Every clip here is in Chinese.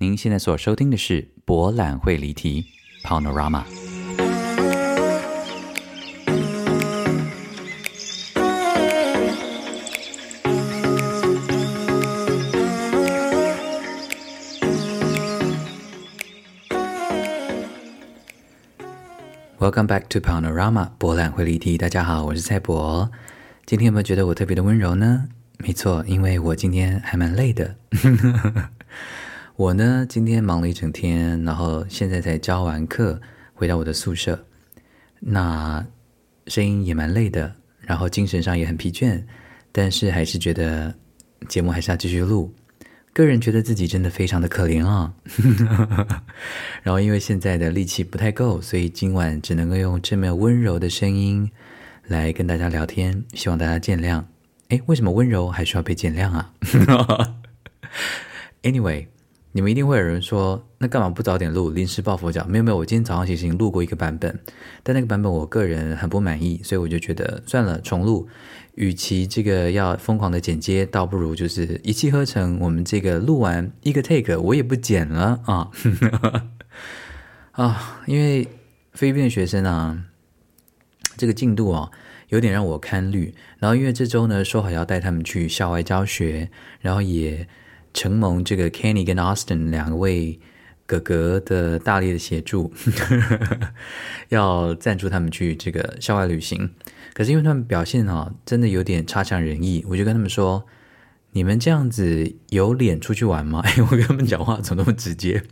您现在所收听的是《博览会离题》（Panorama）。Welcome back to Panorama 博览会离题。大家好，我是蔡博。今天有没有觉得我特别的温柔呢？没错，因为我今天还蛮累的。我呢，今天忙了一整天，然后现在才教完课，回到我的宿舍。那声音也蛮累的，然后精神上也很疲倦，但是还是觉得节目还是要继续录。个人觉得自己真的非常的可怜啊。然后因为现在的力气不太够，所以今晚只能够用这么温柔的声音来跟大家聊天，希望大家见谅。哎，为什么温柔还需要被见谅啊？Anyway。你们一定会有人说，那干嘛不早点录？临时抱佛脚？没有没有，我今天早上其实已经录过一个版本，但那个版本我个人很不满意，所以我就觉得算了，重录。与其这个要疯狂的剪接，倒不如就是一气呵成。我们这个录完一个 take，我也不剪了啊 啊！因为菲律宾的学生啊，这个进度啊，有点让我堪虑。然后因为这周呢，说好要带他们去校外教学，然后也。承蒙这个 Kenny 跟 Austin 两位哥哥的大力的协助，要赞助他们去这个校外旅行。可是因为他们表现啊，真的有点差强人意，我就跟他们说：“你们这样子有脸出去玩吗？” 哎，我跟他们讲话怎么那么直接？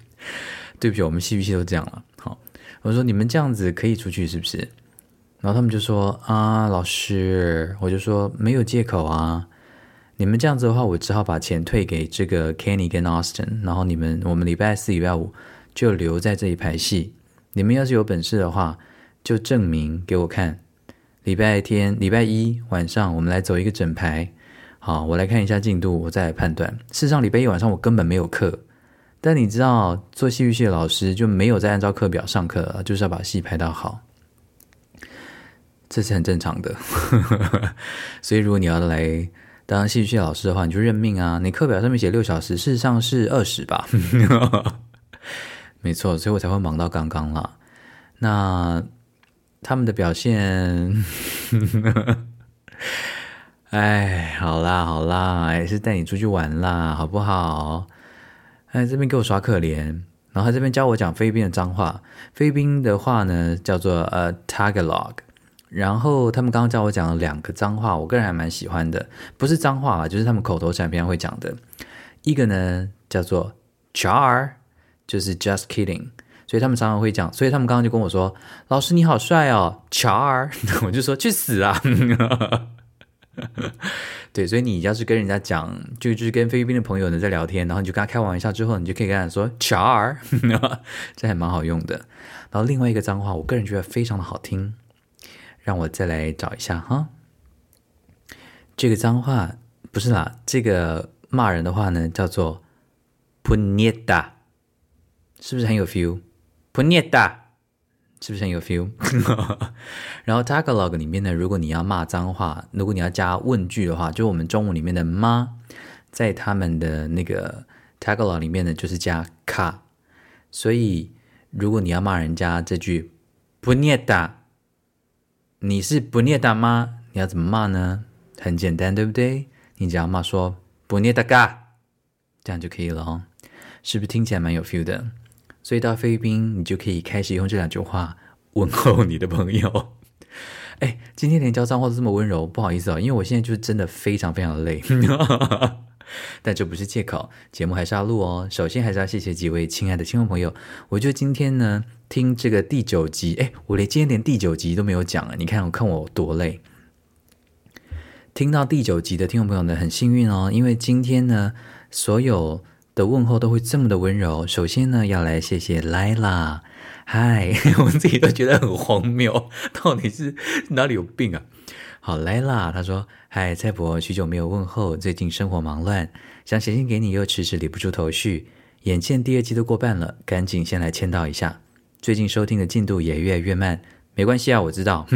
对不起，我们戏剧系都这样了。好，我说你们这样子可以出去是不是？然后他们就说：“啊，老师，我就说没有借口啊。”你们这样子的话，我只好把钱退给这个 Kenny 跟 Austin，然后你们我们礼拜四、礼拜五就留在这里排戏。你们要是有本事的话，就证明给我看。礼拜天、礼拜一晚上，我们来走一个整排。好，我来看一下进度，我再来判断。事实上，礼拜一晚上我根本没有课，但你知道，做戏剧系的老师就没有在按照课表上课，就是要把戏排到好，这是很正常的。所以，如果你要来。当戏剧老师的话，你就认命啊！你课表上面写六小时，事实上是二十吧？没错，所以我才会忙到刚刚啦。那他们的表现，哎，好啦好啦，还是带你出去玩啦，好不好？哎，这边给我耍可怜，然后他这边教我讲菲律宾的脏话。菲律宾的话呢，叫做呃 Tagalog。然后他们刚刚教我讲了两个脏话，我个人还蛮喜欢的，不是脏话啊，就是他们口头禅平常会讲的。一个呢叫做 “char”，就是 “just kidding”，所以他们常常会讲。所以他们刚刚就跟我说：“老师你好帅哦，char。”我就说：“去死啊！” 对，所以你要是跟人家讲，就就是跟菲律宾的朋友呢在聊天，然后你就跟他开玩笑之后，你就可以跟他说 “char”，这还蛮好用的。然后另外一个脏话，我个人觉得非常的好听。让我再来找一下哈，这个脏话不是啦，这个骂人的话呢叫做 “puneta”，是不是很有 feel？“puneta” 是不是很有 feel？然后 Tagalog 里面呢，如果你要骂脏话，如果你要加问句的话，就我们中文里面的“妈”，在他们的那个 Tagalog 里面呢，就是加卡所以如果你要骂人家这句 “puneta”。你是不念大妈，你要怎么骂呢？很简单，对不对？你只要骂说不念大嘎，这样就可以了哦。是不是听起来蛮有 feel 的？所以到菲律宾，你就可以开始用这两句话问候你的朋友。哎，今天连教脏话都这么温柔，不好意思哦，因为我现在就是真的非常非常的累。但这不是借口，节目还是要录哦。首先还是要谢谢几位亲爱的听众朋友。我觉得今天呢，听这个第九集，哎，我连今天连第九集都没有讲啊！你看，我看我多累。听到第九集的听众朋友呢，很幸运哦，因为今天呢，所有的问候都会这么的温柔。首先呢，要来谢谢 Lila，嗨，我自己都觉得很荒谬，到底是哪里有病啊？好来啦，他说：“嗨，蔡伯，许久没有问候，最近生活忙乱，想写信给你又迟迟理不出头绪。眼见第二季都过半了，赶紧先来签到一下。最近收听的进度也越来越慢，没关系啊，我知道。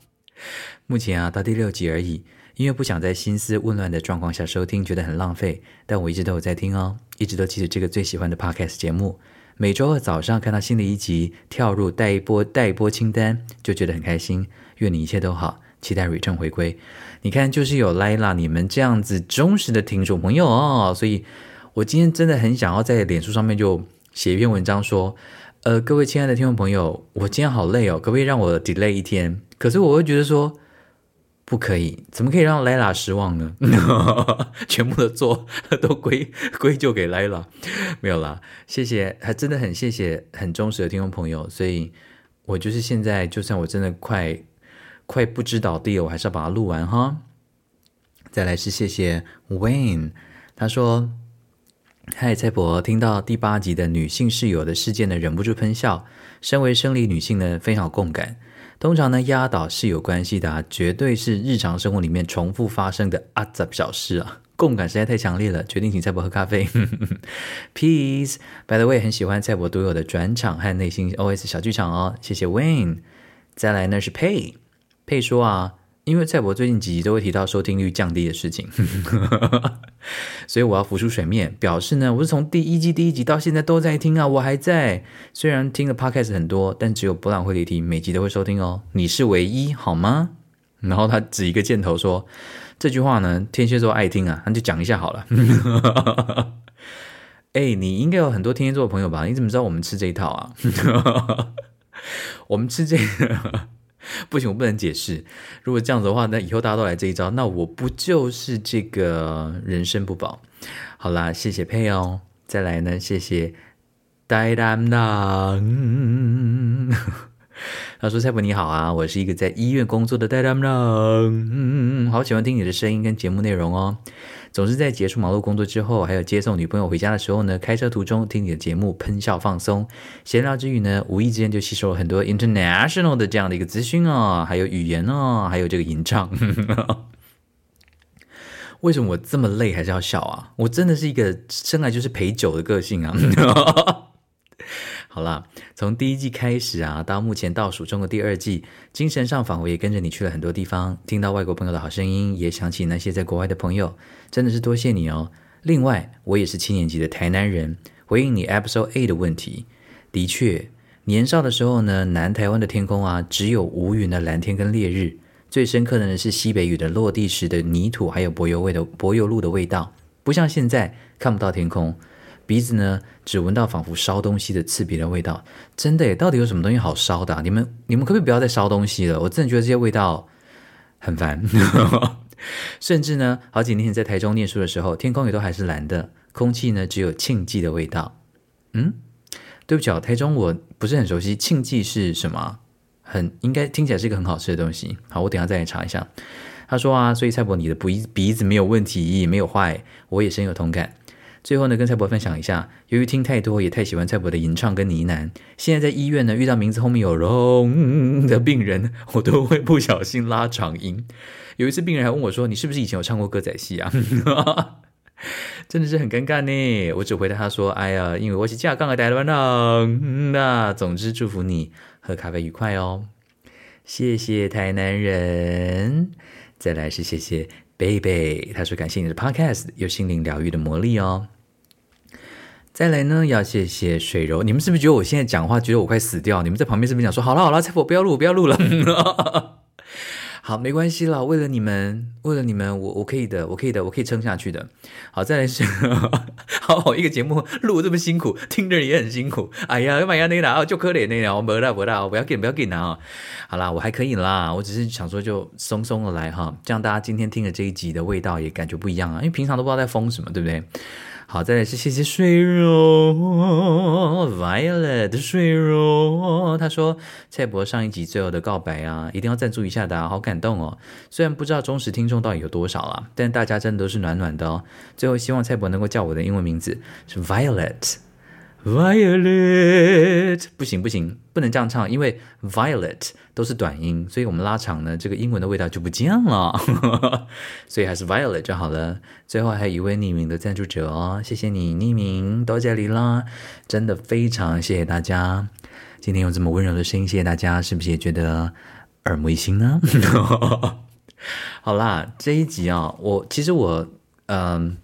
目前啊，到第六集而已，因为不想在心思混乱的状况下收听，觉得很浪费，但我一直都有在听哦，一直都记得这个最喜欢的 podcast 节目。每周二早上看到新的一集，跳入待一波待一波清单，就觉得很开心。愿你一切都好，期待 return 回归。你看，就是有 Lila 你们这样子忠实的听众朋友哦，所以我今天真的很想要在脸书上面就写一篇文章说，呃，各位亲爱的听众朋友，我今天好累哦，可不可以让我 delay 一天？可是我会觉得说。不可以，怎么可以让莱拉失望呢？全部的错都归归咎给莱拉，没有啦，谢谢，还真的很谢谢很忠实的听众朋友，所以我就是现在，就算我真的快快不知倒地了，我还是要把它录完哈。再来是谢谢 Wayne，他说：“嗨，蔡伯，听到第八集的女性室友的事件呢，忍不住喷笑。身为生理女性呢，非常有共感。”通常呢，压倒是有关系的，啊，绝对是日常生活里面重复发生的阿杂小事啊，共感实在太强烈了，决定请蔡伯喝咖啡。Peace。By the way，很喜欢蔡伯独有的转场和内心 OS 小剧场哦，谢谢 Wayne。再来呢是 Pay 配说啊。因为蔡伯最近几集都会提到收听率降低的事情，所以我要浮出水面，表示呢，我是从第一季第一集到现在都在听啊，我还在。虽然听的 podcast 很多，但只有博览会里听，每集都会收听哦。你是唯一，好吗？然后他指一个箭头说：“这句话呢，天蝎座爱听啊，那就讲一下好了。”哎，你应该有很多天蝎座的朋友吧？你怎么知道我们吃这一套啊？我们吃这个。不行，我不能解释。如果这样子的话，那以后大家都来这一招，那我不就是这个人生不保？好啦，谢谢佩哦。再来呢，谢谢呆蛋郎。他说：“蔡伯你好啊，我是一个在医院工作的呆蛋郎，好喜欢听你的声音跟节目内容哦。”总是在结束忙碌工作之后，还有接送女朋友回家的时候呢，开车途中听你的节目喷笑放松，闲聊之余呢，无意之间就吸收了很多 international 的这样的一个资讯哦，还有语言哦，还有这个吟唱。为什么我这么累还是要笑啊？我真的是一个生来就是陪酒的个性啊。好啦，从第一季开始啊，到目前倒数中的第二季，精神上仿佛也跟着你去了很多地方，听到外国朋友的好声音，也想起那些在国外的朋友，真的是多谢你哦。另外，我也是七年级的台南人，回应你 Episode A 的问题，的确，年少的时候呢，南台湾的天空啊，只有无云的蓝天跟烈日，最深刻的呢是西北雨的落地时的泥土，还有柏油味的柏油路的味道，不像现在看不到天空。鼻子呢，只闻到仿佛烧东西的刺鼻的味道，真的耶！到底有什么东西好烧的？你们你们可不可以不要再烧东西了？我真的觉得这些味道很烦。甚至呢，好几年前在台中念书的时候，天空也都还是蓝的，空气呢只有庆记的味道。嗯，对不起啊，台中我不是很熟悉，庆记是什么？很应该听起来是一个很好吃的东西。好，我等下再来查一下。他说啊，所以蔡伯你的鼻鼻子没有问题，没有坏，我也深有同感。最后呢，跟蔡伯分享一下，由于听太多，也太喜欢蔡伯的吟唱跟呢喃，现在在医院呢，遇到名字后面有“龙”的病人，我都会不小心拉长音。有一次病人还问我说：“你是不是以前有唱过歌仔戏啊？” 真的是很尴尬呢。我只回答他说：“哎呀，因为我是架杠的台湾人。”那总之祝福你喝咖啡愉快哦。谢谢台南人。再来是谢谢贝贝，他说感谢你的 podcast 有心灵疗愈的魔力哦。再来呢，要谢谢水柔。你们是不是觉得我现在讲话，觉得我快死掉？你们在旁边是不是讲说，好了好了，蔡伯不要录，不要录了。好，没关系了，为了你们，为了你们，我我可以的，我可以的，我可以撑下去的。好，再来是，好好一个节目录这么辛苦，听的人也很辛苦。哎呀，要不要那个就可怜那个，我不啦不啦，不要给不要给拿啊。好啦，我还可以啦，我只是想说就松松的来哈，这样大家今天听的这一集的味道也感觉不一样啊，因为平常都不知道在疯什么，对不对？好，再来是谢谢水柔，Violet 的水柔，他说蔡博上一集最后的告白啊，一定要赞助一下的，好感动哦。虽然不知道忠实听众到底有多少啊，但大家真的都是暖暖的哦。最后希望蔡博能够叫我的英文名字是 Violet。Violet，不行不行，不能这样唱，因为 Violet 都是短音，所以我们拉长呢，这个英文的味道就不见了，所以还是 Violet 就好了。最后还有一位匿名的赞助者哦，谢谢你匿名，多谢你啦，真的非常谢谢大家，今天用这么温柔的声音，谢谢大家，是不是也觉得耳目一新呢？好啦，这一集啊，我其实我嗯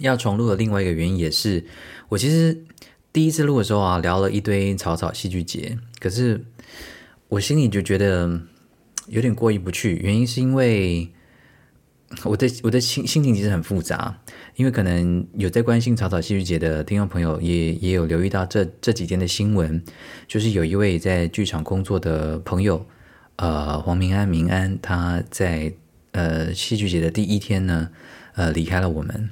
要重录的另外一个原因也是，我其实第一次录的时候啊，聊了一堆草草戏剧节，可是我心里就觉得有点过意不去，原因是因为我的我的心心情其实很复杂，因为可能有在关心草草戏剧节的听众朋友也也有留意到这这几天的新闻，就是有一位在剧场工作的朋友。呃，黄明安，明安，他在呃戏剧节的第一天呢，呃离开了我们。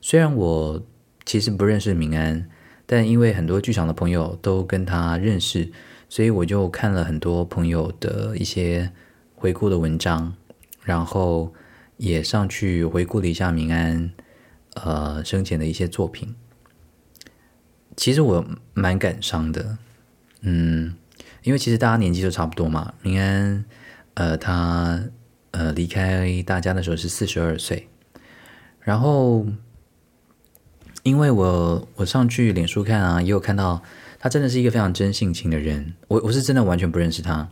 虽然我其实不认识明安，但因为很多剧场的朋友都跟他认识，所以我就看了很多朋友的一些回顾的文章，然后也上去回顾了一下明安呃生前的一些作品。其实我蛮感伤的，嗯。因为其实大家年纪都差不多嘛，明安，呃，他呃离开大家的时候是四十二岁，然后因为我我上去脸书看啊，也有看到他真的是一个非常真性情的人，我我是真的完全不认识他，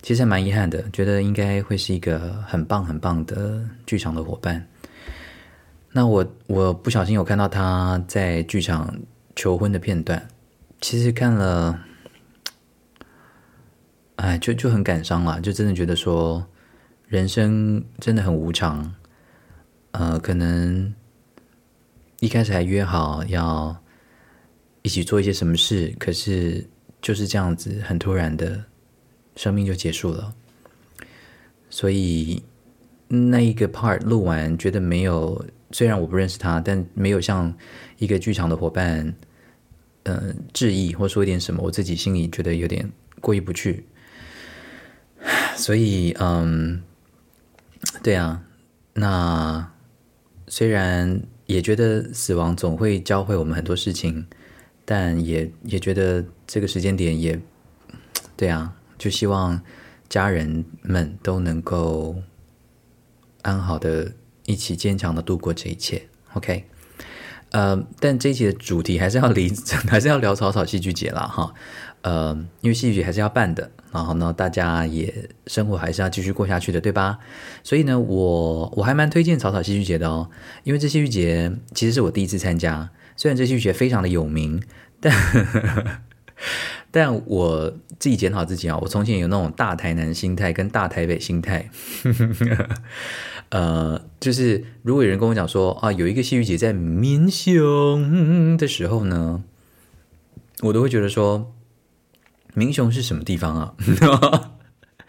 其实还蛮遗憾的，觉得应该会是一个很棒很棒的剧场的伙伴。那我我不小心有看到他在剧场求婚的片段，其实看了。哎，就就很感伤了，就真的觉得说，人生真的很无常。呃，可能一开始还约好要一起做一些什么事，可是就是这样子，很突然的，生命就结束了。所以那一个 part 录完，觉得没有，虽然我不认识他，但没有像一个剧场的伙伴，嗯，致意或说一点什么，我自己心里觉得有点过意不去。所以，嗯，对啊，那虽然也觉得死亡总会教会我们很多事情，但也也觉得这个时间点也，对啊，就希望家人们都能够安好的一起坚强的度过这一切。OK，呃，但这一期的主题还是要离，还是要聊草草戏剧节了哈。呃，因为戏剧节还是要办的，然后呢，大家也生活还是要继续过下去的，对吧？所以呢，我我还蛮推荐草草戏剧节的哦，因为这戏剧节其实是我第一次参加，虽然这戏剧节非常的有名，但但我自己检讨自己啊，我从前有那种大台南心态跟大台北心态，呃，就是如果有人跟我讲说啊，有一个戏剧节在民雄的时候呢，我都会觉得说。明雄是什么地方啊？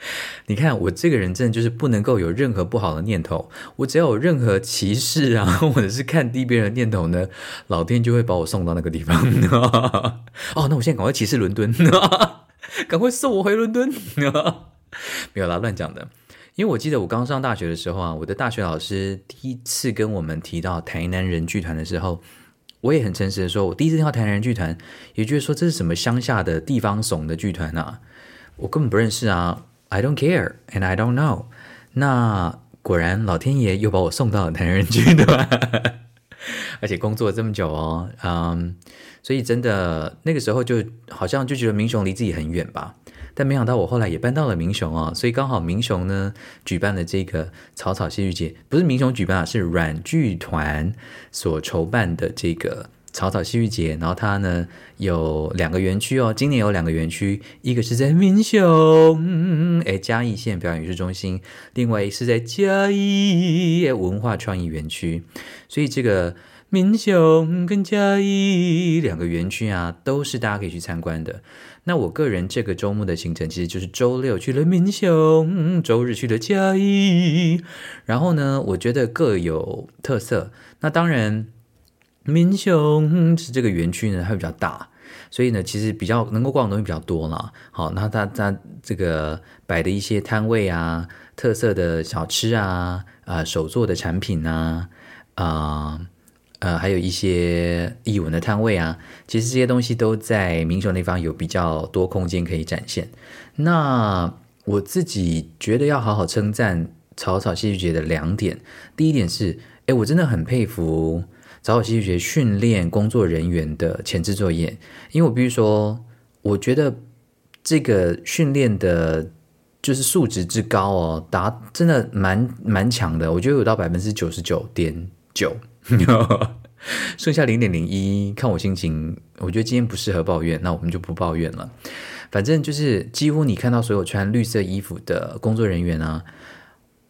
你看我这个人真的就是不能够有任何不好的念头，我只要有任何歧视啊，或者是看低别人的念头呢，老天就会把我送到那个地方。哦，那我现在赶快歧视伦敦，赶快送我回伦敦。没有啦，乱讲的。因为我记得我刚上大学的时候啊，我的大学老师第一次跟我们提到台南人剧团的时候。我也很诚实的说，我第一次听到台南人剧团，也就是说这是什么乡下的地方怂的剧团啊？我根本不认识啊！I don't care and I don't know。那果然老天爷又把我送到了台南人剧团，而且工作这么久哦，嗯，所以真的那个时候就好像就觉得明雄离自己很远吧。但没想到我后来也搬到了明雄啊，所以刚好明雄呢举办了这个草草戏剧节，不是明雄举办啊，是软剧团所筹办的这个草草戏剧节。然后它呢有两个园区哦，今年有两个园区，一个是在明雄哎嘉义县表演艺术中心，另外是在嘉义文化创意园区。所以这个明雄跟嘉义两个园区啊，都是大家可以去参观的。那我个人这个周末的行程其实就是周六去了民雄，周日去了嘉义，然后呢，我觉得各有特色。那当然，民雄是这个园区呢，它比较大，所以呢，其实比较能够逛的东西比较多了。好，那它它这个摆的一些摊位啊，特色的小吃啊，啊，手做的产品啊，啊。呃，还有一些译文的摊位啊，其实这些东西都在民雄那方有比较多空间可以展现。那我自己觉得要好好称赞草草戏剧节的两点，第一点是，哎，我真的很佩服草草戏剧节训练工作人员的前置作业，因为我必须说，我觉得这个训练的就是素质之高哦，达真的蛮蛮强的，我觉得有到百分之九十九点九，剩下零点零一，看我心情。我觉得今天不适合抱怨，那我们就不抱怨了。反正就是几乎你看到所有穿绿色衣服的工作人员啊，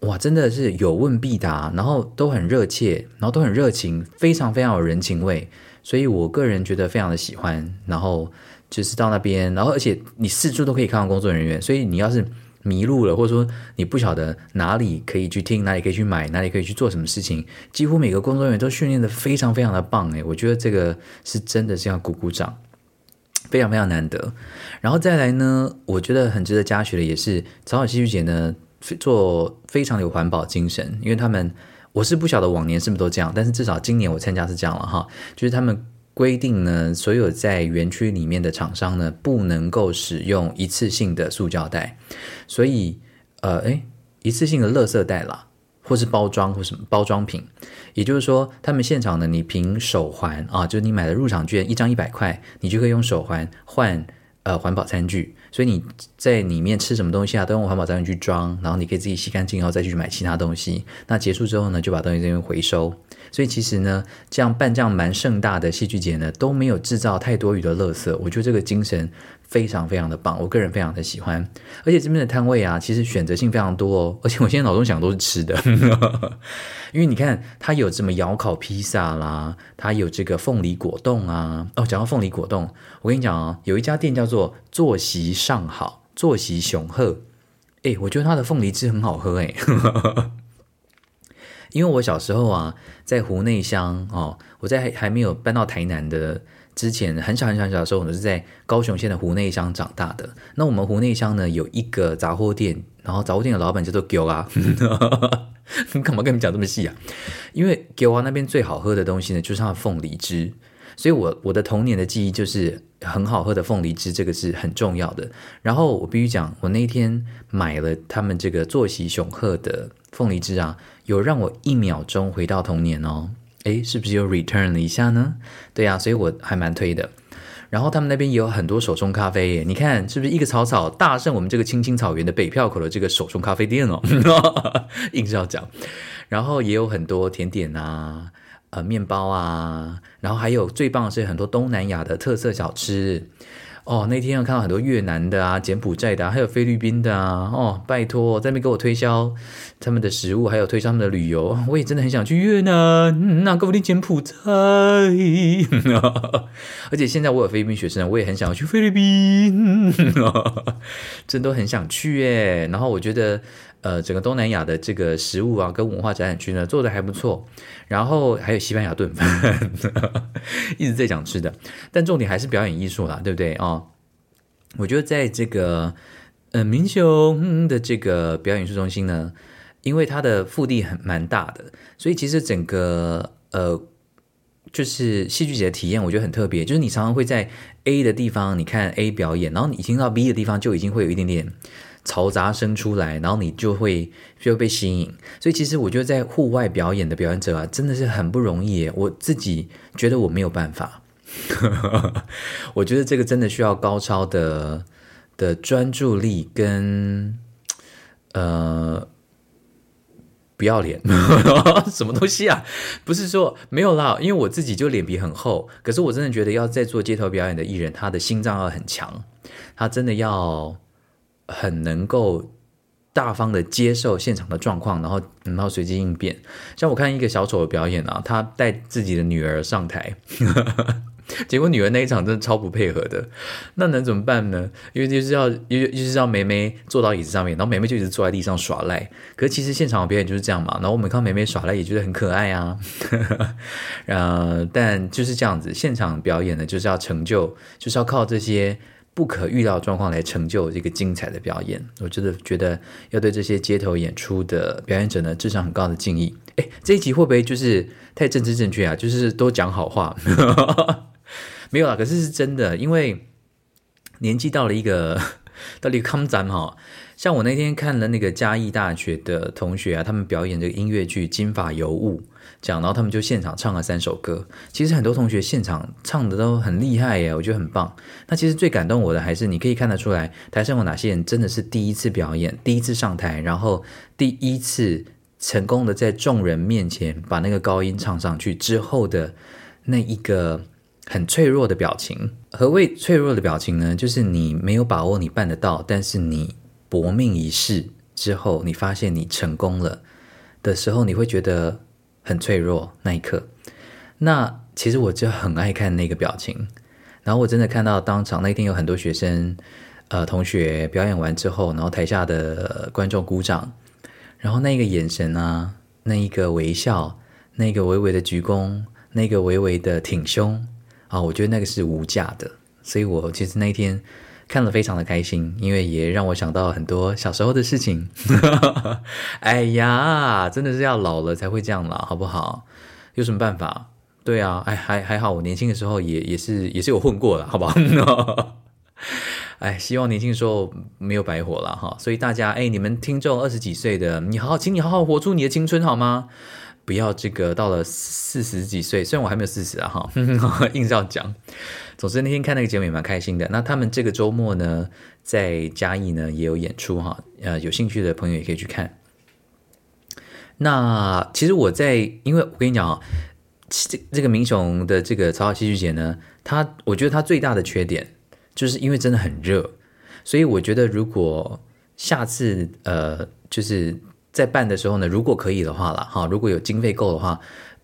哇，真的是有问必答，然后都很热切，然后都很热情，非常非常有人情味。所以我个人觉得非常的喜欢。然后就是到那边，然后而且你四处都可以看到工作人员，所以你要是。迷路了，或者说你不晓得哪里可以去听，哪里可以去买，哪里可以去做什么事情，几乎每个工作人员都训练的非常非常的棒诶，我觉得这个是真的是要鼓鼓掌，非常非常难得。然后再来呢，我觉得很值得嘉许的也是草草戏剧节呢，做非常有环保精神，因为他们我是不晓得往年是不是都这样，但是至少今年我参加是这样了哈，就是他们。规定呢，所有在园区里面的厂商呢，不能够使用一次性的塑胶袋，所以，呃，诶，一次性的垃圾袋啦，或是包装或什么包装品，也就是说，他们现场呢，你凭手环啊，就是你买的入场券一张一百块，你就可以用手环换呃环保餐具。所以你在里面吃什么东西啊，都用环保餐具去装，然后你可以自己洗干净，然后再去买其他东西。那结束之后呢，就把东西这边回收。所以其实呢，这样办这样蛮盛大的戏剧节呢，都没有制造太多余的垃圾。我觉得这个精神。非常非常的棒，我个人非常的喜欢，而且这边的摊位啊，其实选择性非常多哦。而且我现在脑中想都是吃的，因为你看它有什么窑烤披萨啦，它有这个凤梨果冻啊。哦，讲到凤梨果冻，我跟你讲啊，有一家店叫做坐席上好，坐席雄鹤，哎，我觉得它的凤梨汁很好喝哎。因为我小时候啊，在湖内乡哦，我在还没有搬到台南的。之前很小很小很小的时候，我是在高雄县的湖内乡长大的。那我们湖内乡呢，有一个杂货店，然后杂货店的老板叫做 Gio 啊。你 干嘛跟你讲这么细啊？因为 Gio 啊那边最好喝的东西呢，就是它的凤梨汁。所以我我的童年的记忆就是很好喝的凤梨汁，这个是很重要的。然后我必须讲，我那天买了他们这个坐席雄鹤的凤梨汁啊，有让我一秒钟回到童年哦。诶，是不是又 return 了一下呢？对呀，所以我还蛮推的。然后他们那边也有很多手冲咖啡耶，你看是不是一个草草大胜我们这个青青草原的北票口的这个手冲咖啡店哦？硬是要讲。然后也有很多甜点啊，呃，面包啊，然后还有最棒的是很多东南亚的特色小吃。哦，那天要看到很多越南的啊、柬埔寨的，还有菲律宾的啊。哦，拜托，在那边给我推销他们的食物，还有推销他们的旅游，我也真的很想去越南，那给我去柬埔寨。而且现在我有菲律宾学生，我也很想要去菲律宾，真都很想去耶。然后我觉得。呃，整个东南亚的这个食物啊，跟文化展览区呢做的还不错，然后还有西班牙炖饭，一直在讲吃的，但重点还是表演艺术啦，对不对啊？我觉得在这个呃明雄的这个表演艺术中心呢，因为它的腹地很蛮大的，所以其实整个呃就是戏剧节的体验，我觉得很特别，就是你常常会在 A 的地方你看 A 表演，然后你听到 B 的地方就已经会有一点点。嘈杂声出来，然后你就会就被吸引。所以其实我觉得在户外表演的表演者啊，真的是很不容易。我自己觉得我没有办法。我觉得这个真的需要高超的的专注力跟呃不要脸 什么东西啊？不是说没有啦，因为我自己就脸皮很厚。可是我真的觉得要在做街头表演的艺人，他的心脏要很强，他真的要。很能够大方的接受现场的状况，然后然后随机应变。像我看一个小丑的表演啊，他带自己的女儿上台，结果女儿那一场真的超不配合的。那能怎么办呢？因为就是要，因为就是要梅梅坐到椅子上面，然后梅梅就一直坐在地上耍赖。可是其实现场的表演就是这样嘛。然后我们看梅梅耍赖也觉得很可爱啊。呃，但就是这样子，现场表演呢就是要成就，就是要靠这些。不可预料状况来成就这个精彩的表演，我真的觉得要对这些街头演出的表演者呢，智商很高的敬意。哎，这一集会不会就是太政治正确啊？就是都讲好话，没有啦。可是是真的，因为年纪到了一个 到底康展哈，像我那天看了那个嘉义大学的同学啊，他们表演这个音乐剧《金发尤物》，讲，然后他们就现场唱了三首歌。其实很多同学现场唱的都很厉害耶，我觉得很棒。那其实最感动我的还是你可以看得出来，台上有哪些人真的是第一次表演，第一次上台，然后第一次成功的在众人面前把那个高音唱上去之后的那一个很脆弱的表情。何谓脆弱的表情呢？就是你没有把握你办得到，但是你搏命一试之后，你发现你成功了的时候，你会觉得。很脆弱那一刻，那其实我就很爱看那个表情。然后我真的看到当场那天有很多学生，呃，同学表演完之后，然后台下的观众鼓掌，然后那个眼神啊，那一个微笑，那个微微的鞠躬，那个微微的挺胸啊，我觉得那个是无价的。所以我其实那天。看了非常的开心，因为也让我想到很多小时候的事情。哎呀，真的是要老了才会这样了，好不好？有什么办法？对啊，哎，还还好，我年轻的时候也也是也是有混过的，好不好？哎，希望年轻的时候没有白活了哈。所以大家，哎，你们听众二十几岁的，你好好，请你好好活出你的青春好吗？不要这个到了四十几岁，虽然我还没有四十啊哈，硬是要讲。总之那天看那个节目也蛮开心的。那他们这个周末呢，在嘉义呢也有演出哈，呃，有兴趣的朋友也可以去看。那其实我在，因为我跟你讲啊，这这个明雄的这个草草戏剧节呢，他我觉得他最大的缺点就是因为真的很热，所以我觉得如果下次呃就是。在办的时候呢，如果可以的话了哈，如果有经费够的话，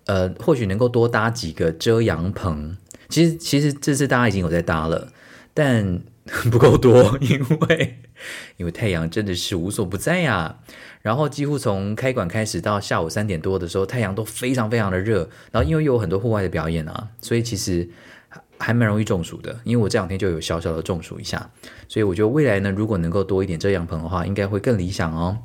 呃，或许能够多搭几个遮阳棚。其实，其实这次大家已经有在搭了，但 不够多，因为 因为太阳真的是无所不在呀。然后几乎从开馆开始到下午三点多的时候，太阳都非常非常的热。然后因为有很多户外的表演啊，所以其实还蛮容易中暑的。因为我这两天就有小小的中暑一下，所以我觉得未来呢，如果能够多一点遮阳棚的话，应该会更理想哦。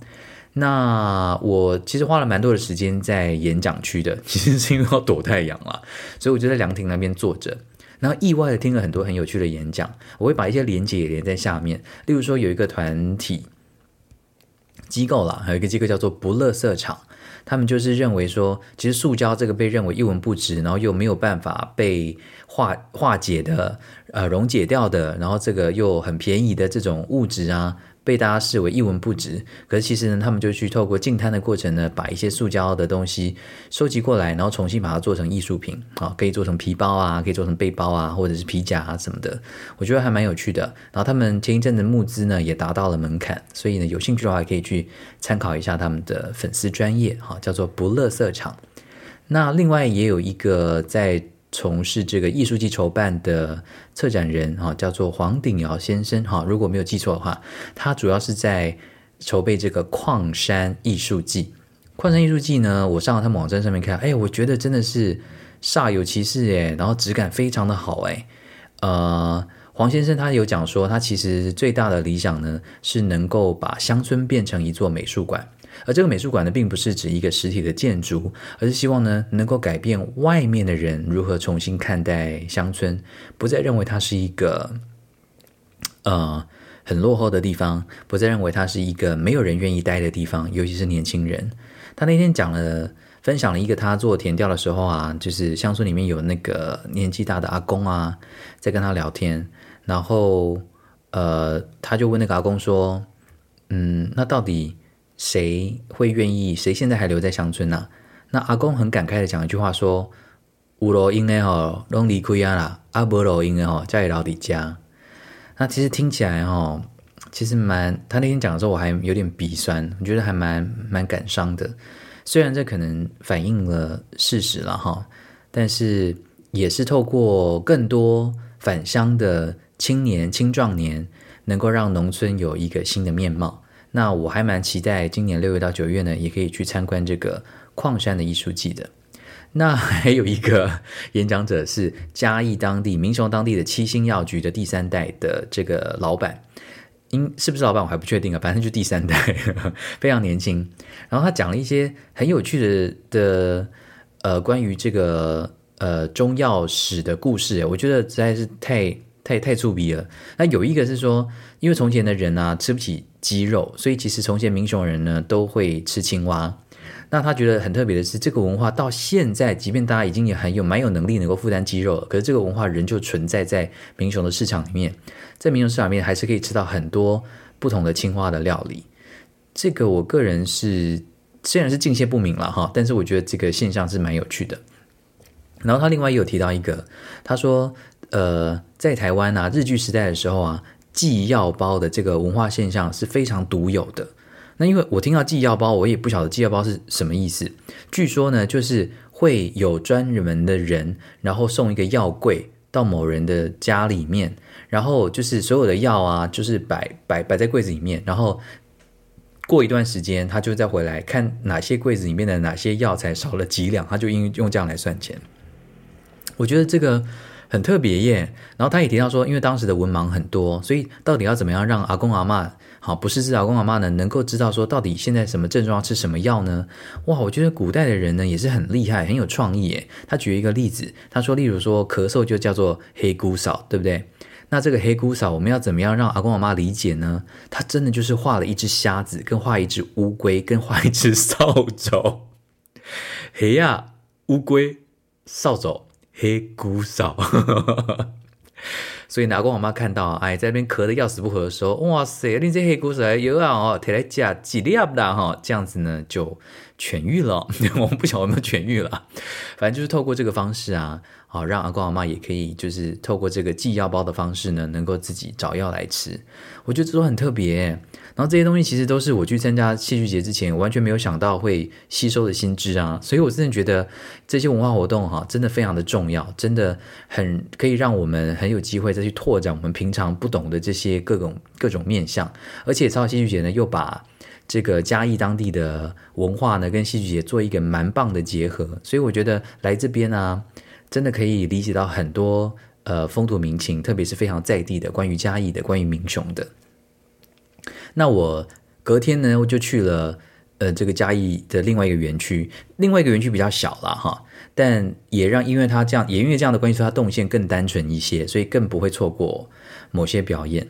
那我其实花了蛮多的时间在演讲区的，其实是因为要躲太阳了，所以我就在凉亭那边坐着，然后意外的听了很多很有趣的演讲。我会把一些连接也连在下面，例如说有一个团体机构啦，还有一个机构叫做不乐色场，他们就是认为说，其实塑胶这个被认为一文不值，然后又没有办法被化化解的，呃，溶解掉的，然后这个又很便宜的这种物质啊。被大家视为一文不值，可是其实呢，他们就去透过净滩的过程呢，把一些塑胶的东西收集过来，然后重新把它做成艺术品啊，可以做成皮包啊，可以做成背包啊，或者是皮夹啊什么的，我觉得还蛮有趣的。然后他们前一阵的募资呢，也达到了门槛，所以呢，有兴趣的话可以去参考一下他们的粉丝专业哈，叫做不乐色场。那另外也有一个在。从事这个艺术季筹办的策展人哈，叫做黄鼎尧先生哈，如果没有记错的话，他主要是在筹备这个矿山艺术季。矿山艺术季呢，我上了他们网站上面看，哎，我觉得真的是煞有其事哎，然后质感非常的好哎。呃，黄先生他有讲说，他其实最大的理想呢，是能够把乡村变成一座美术馆。而这个美术馆呢，并不是指一个实体的建筑，而是希望呢，能够改变外面的人如何重新看待乡村，不再认为它是一个呃很落后的地方，不再认为它是一个没有人愿意待的地方，尤其是年轻人。他那天讲了，分享了一个他做田调的时候啊，就是乡村里面有那个年纪大的阿公啊，在跟他聊天，然后呃，他就问那个阿公说，嗯，那到底？谁会愿意？谁现在还留在乡村呢？那阿公很感慨的讲一句话说：“五罗因呢吼，拢离开啊啦，阿伯罗因呢吼，在老底家。”那其实听起来哈，其实蛮……他那天讲的时候，我还有点鼻酸，我觉得还蛮蛮感伤的。虽然这可能反映了事实了哈，但是也是透过更多返乡的青年、青壮年，能够让农村有一个新的面貌。那我还蛮期待今年六月到九月呢，也可以去参观这个矿山的艺术季的。那还有一个演讲者是嘉义当地民雄当地的七星药局的第三代的这个老板，应是不是老板我还不确定啊，反正就第三代，非常年轻。然后他讲了一些很有趣的的呃关于这个呃中药史的故事，我觉得实在是太太太粗鄙了。那有一个是说，因为从前的人啊吃不起。鸡肉，所以其实从前民雄人呢都会吃青蛙，那他觉得很特别的是，这个文化到现在，即便大家已经也很有蛮有能力能够负担鸡肉了，可是这个文化仍旧存在在民雄的市场里面，在民雄市场里面还是可以吃到很多不同的青蛙的料理。这个我个人是虽然是敬谢不明了哈，但是我觉得这个现象是蛮有趣的。然后他另外也有提到一个，他说，呃，在台湾啊，日据时代的时候啊，寄药包的这个文化现象是非常独有的。那因为我听到寄药包，我也不晓得寄药包是什么意思。据说呢，就是会有专门的人，然后送一个药柜到某人的家里面，然后就是所有的药啊，就是摆摆摆在柜子里面，然后过一段时间，他就再回来看哪些柜子里面的哪些药材少了几两，他就用用这样来算钱。我觉得这个很特别耶。然后他也提到说，因为当时的文盲很多，所以到底要怎么样让阿公阿妈好不是治阿公阿妈呢，能够知道说到底现在什么症状要吃什么药呢？哇，我觉得古代的人呢也是很厉害，很有创意耶。他举一个例子，他说，例如说咳嗽就叫做黑姑嫂，对不对？那这个黑姑嫂我们要怎么样让阿公阿妈理解呢？他真的就是画了一只瞎子，跟画一只乌龟，跟画一只扫帚。黑呀，乌龟，扫帚。黑姑嫂，所以拿光我妈看到，哎，在那边咳得要死不活的时候，哇塞，你这黑姑嫂有啊哦，提来加几粒啦哈，这样子呢就痊愈了。我们不晓得有没有痊愈了，反正就是透过这个方式啊，好让阿公阿妈也可以，就是透过这个寄药包的方式呢，能够自己找药来吃。我觉得这都很特别。然后这些东西其实都是我去参加戏剧节之前完全没有想到会吸收的新知啊，所以我真的觉得这些文化活动哈，真的非常的重要，真的很可以让我们很有机会再去拓展我们平常不懂的这些各种各种面向。而且超戏剧节呢，又把这个嘉义当地的文化呢跟戏剧节做一个蛮棒的结合，所以我觉得来这边呢，真的可以理解到很多呃风土民情，特别是非常在地的关于嘉义的、关于民雄的。那我隔天呢，我就去了呃这个嘉义的另外一个园区，另外一个园区比较小了哈，但也让因为它这样，也因为这样的关系，它动线更单纯一些，所以更不会错过某些表演。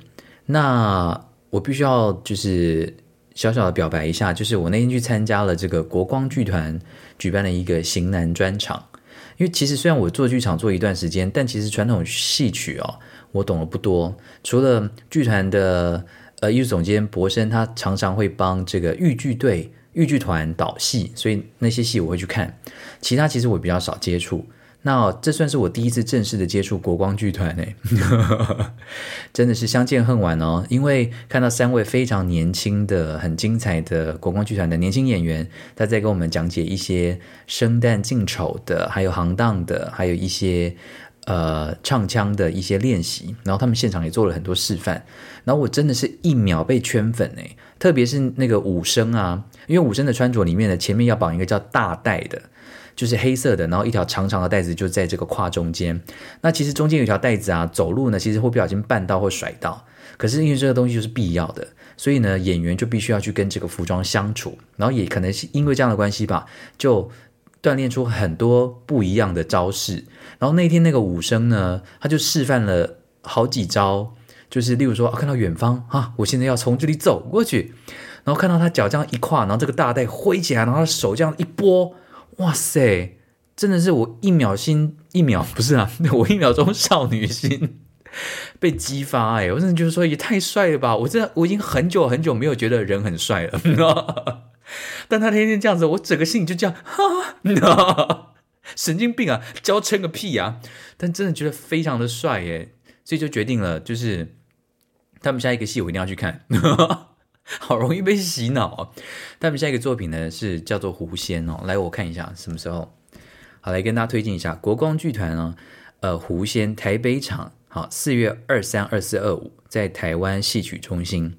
那我必须要就是小小的表白一下，就是我那天去参加了这个国光剧团举办的一个型男专场，因为其实虽然我做剧场做一段时间，但其实传统戏曲哦，我懂得不多，除了剧团的。呃，艺术总监博生他常常会帮这个豫剧队、豫剧团导戏，所以那些戏我会去看。其他其实我比较少接触。那这算是我第一次正式的接触国光剧团诶，真的是相见恨晚哦。因为看到三位非常年轻的、很精彩的国光剧团的年轻演员，他在跟我们讲解一些生旦净丑的，还有行当的，还有一些。呃，唱腔的一些练习，然后他们现场也做了很多示范，然后我真的是一秒被圈粉哎，特别是那个武生啊，因为武生的穿着里面呢，前面要绑一个叫大带的，就是黑色的，然后一条长长的带子就在这个胯中间，那其实中间有条带子啊，走路呢其实会不小心绊到或甩到，可是因为这个东西就是必要的，所以呢演员就必须要去跟这个服装相处，然后也可能是因为这样的关系吧，就。锻炼出很多不一样的招式，然后那天那个武生呢，他就示范了好几招，就是例如说，看到远方啊，我现在要从这里走过去，然后看到他脚这样一跨，然后这个大带挥起来，然后他手这样一拨，哇塞，真的是我一秒心一秒 不是啊，我一秒钟少女心 被激发哎，我真的就是说也太帅了吧，我真的我已经很久很久没有觉得人很帅了。但他天天这样子，我整个心里就这样，哈，神经病啊，娇嗔个屁啊！但真的觉得非常的帅耶，所以就决定了，就是他们下一个戏我一定要去看，好容易被洗脑啊！他们下一个作品呢是叫做《狐仙》哦，来我看一下什么时候，好来跟大家推荐一下国光剧团哦，呃，《狐仙》台北场，好，四月二三、二四、二五在台湾戏曲中心。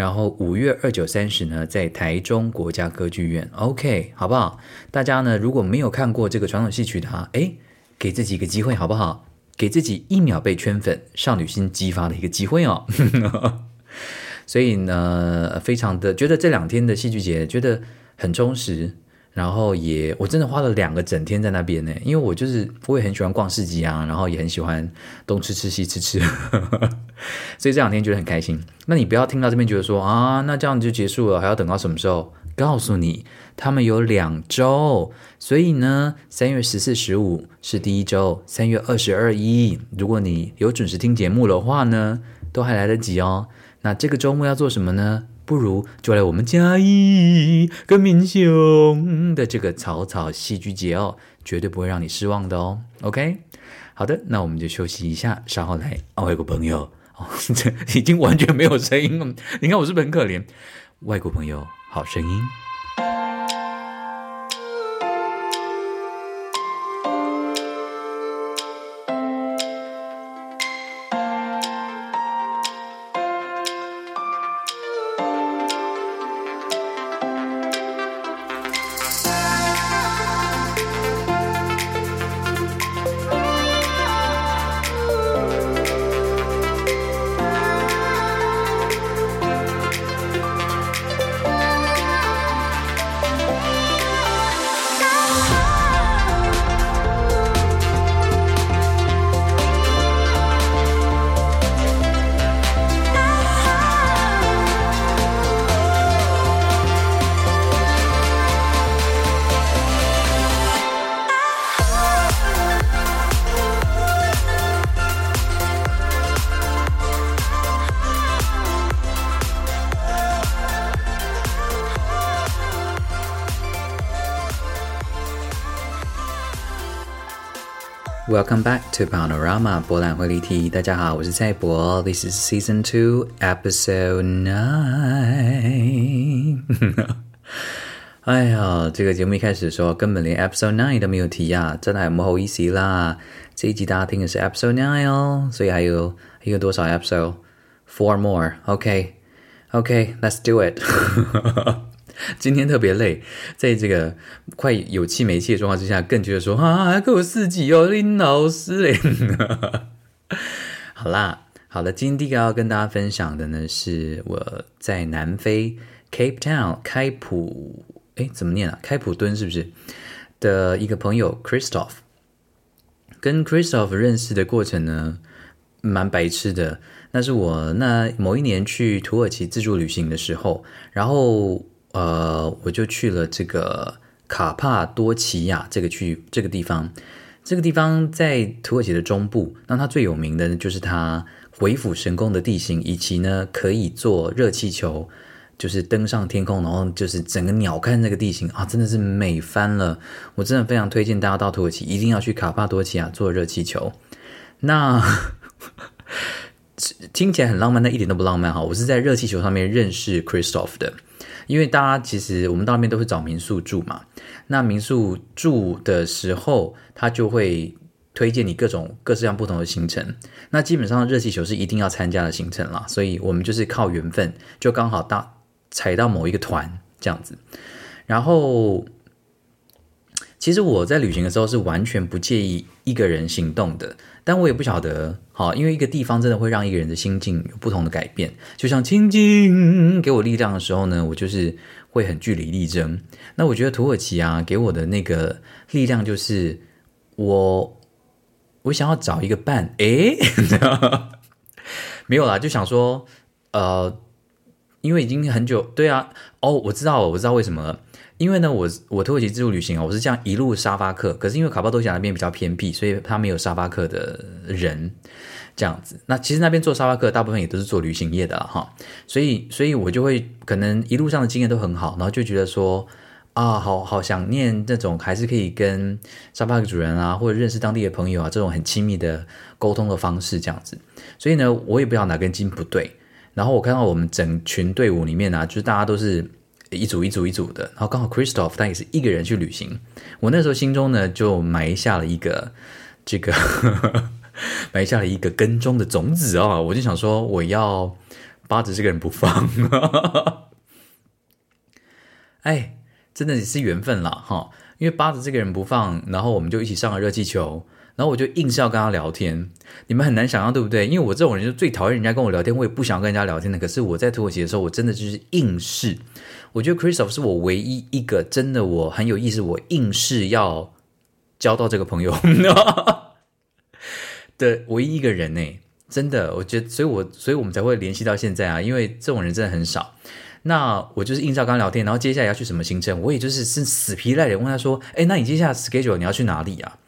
然后五月二九三十呢，在台中国家歌剧院，OK，好不好？大家呢如果没有看过这个传统戏曲的啊，哎，给自己一个机会好不好？给自己一秒被圈粉、少女心激发的一个机会哦。所以呢，非常的觉得这两天的戏剧节觉得很充实。然后也，我真的花了两个整天在那边呢，因为我就是我也很喜欢逛市集啊，然后也很喜欢东吃吃西吃吃，所以这两天觉得很开心。那你不要听到这边觉得说啊，那这样就结束了，还要等到什么时候？告诉你，他们有两周，所以呢，三月十四、十五是第一周，三月二十二一，如果你有准时听节目的话呢，都还来得及哦。那这个周末要做什么呢？不如就来我们嘉义跟民雄的这个草草戏剧节哦，绝对不会让你失望的哦。OK，好的，那我们就休息一下，稍后来。哦，外国朋友哦，这已经完全没有声音了，你看我是不是很可怜？外国朋友，好声音。Welcome back to Panorama 波兰会立体。大家好，我是蔡博。This is Season Two, Episode Nine。哎呀，这个节目一开始的时候根本连 Episode Nine 都没有提啊，真的还不好意思啦。这一集大家听的是 Episode Nine 哦，所以还有还有多少 Episode？Four more. OK, OK, let's do it. 今天特别累，在这个快有气没气的状况之下，更觉得说啊，还给我四级哦，林老师嘞。好啦，好了，今天第一个要跟大家分享的呢，是我在南非 Cape Town 开普，哎，怎么念啊？开普敦是不是？的一个朋友 Christoph，跟 Christoph 认识的过程呢，蛮白痴的。那是我那某一年去土耳其自助旅行的时候，然后。呃，我就去了这个卡帕多奇亚这个区这个地方，这个地方在土耳其的中部。那它最有名的就是它鬼斧神工的地形，以及呢可以坐热气球，就是登上天空，然后就是整个鸟瞰那个地形啊，真的是美翻了。我真的非常推荐大家到土耳其一定要去卡帕多奇亚坐热气球。那 听起来很浪漫，但一点都不浪漫哈。我是在热气球上面认识 Christoph 的。因为大家其实我们到那边都是找民宿住嘛，那民宿住的时候，他就会推荐你各种各式样不同的行程。那基本上热气球是一定要参加的行程啦，所以我们就是靠缘分，就刚好到踩到某一个团这样子。然后，其实我在旅行的时候是完全不介意一个人行动的。但我也不晓得，好，因为一个地方真的会让一个人的心境有不同的改变。就像清静给我力量的时候呢，我就是会很据理力争。那我觉得土耳其啊，给我的那个力量就是我，我想要找一个伴，诶，没有啦，就想说，呃，因为已经很久，对啊，哦，我知道了，我知道为什么。因为呢，我我土耳其自助旅行啊，我是这样一路沙发客。可是因为卡巴多亚那边比较偏僻，所以他没有沙发客的人这样子。那其实那边做沙发客大部分也都是做旅行业的哈，所以所以我就会可能一路上的经验都很好，然后就觉得说啊，好好想念这种还是可以跟沙发客主人啊，或者认识当地的朋友啊，这种很亲密的沟通的方式这样子。所以呢，我也不知道哪根筋不对。然后我看到我们整群队伍里面啊，就是大家都是。一组一组一组的，然后刚好 Christoph 他也是一个人去旅行。我那时候心中呢就埋下了一个这个 埋下了一个跟踪的种子啊！我就想说我要扒着这个人不放。哎，真的是缘分了哈！因为扒着这个人不放，然后我们就一起上了热气球，然后我就硬是要跟他聊天。你们很难想象对不对？因为我这种人就最讨厌人家跟我聊天，我也不想跟人家聊天的。可是我在土耳其的时候，我真的就是硬是。我觉得 Christoph 是我唯一一个真的我很有意思，我硬是要交到这个朋友 的唯一一个人呢。真的，我觉得，所以我所以我们才会联系到现在啊，因为这种人真的很少。那我就是硬照刚聊天，然后接下来要去什么行程，我也就是是死皮赖脸问他说：“哎，那你接下来 schedule 你要去哪里啊？”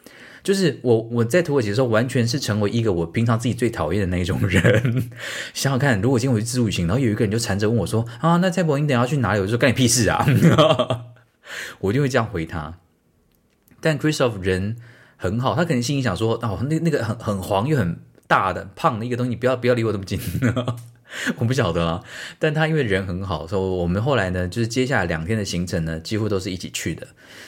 就是我我在土耳其的时候，完全是成为一个我平常自己最讨厌的那一种人。想想看，如果今天我去自助旅行，然后有一个人就缠着问我说：“啊，那蔡伯你等下去哪里？”我说：“干你屁事啊！” 我就会这样回他。但 Christoph 人很好，他可能心里想说：“哦，那那个很很黄又很大的胖的一个东西，不要不要离我这么近。”我不晓得啊，但他因为人很好，所以我们后来呢，就是接下来两天的行程呢，几乎都是一起去的，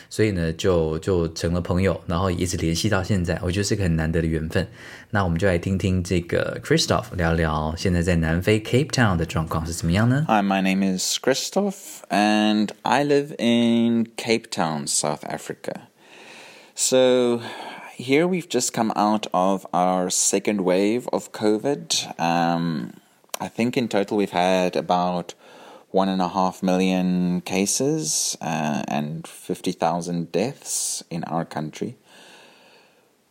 所以呢，就就成了朋友，然后一直联系到现在，我觉得是个很难得的缘分。那我们就来听听这个 Christoph 聊聊现在在南非 Cape Town 的状况是怎么样呢？Hi, my name is Christoph, and I live in Cape Town, South Africa. So. Here we've just come out of our second wave of COVID. Um, I think in total we've had about one and a half million cases uh, and 50,000 deaths in our country.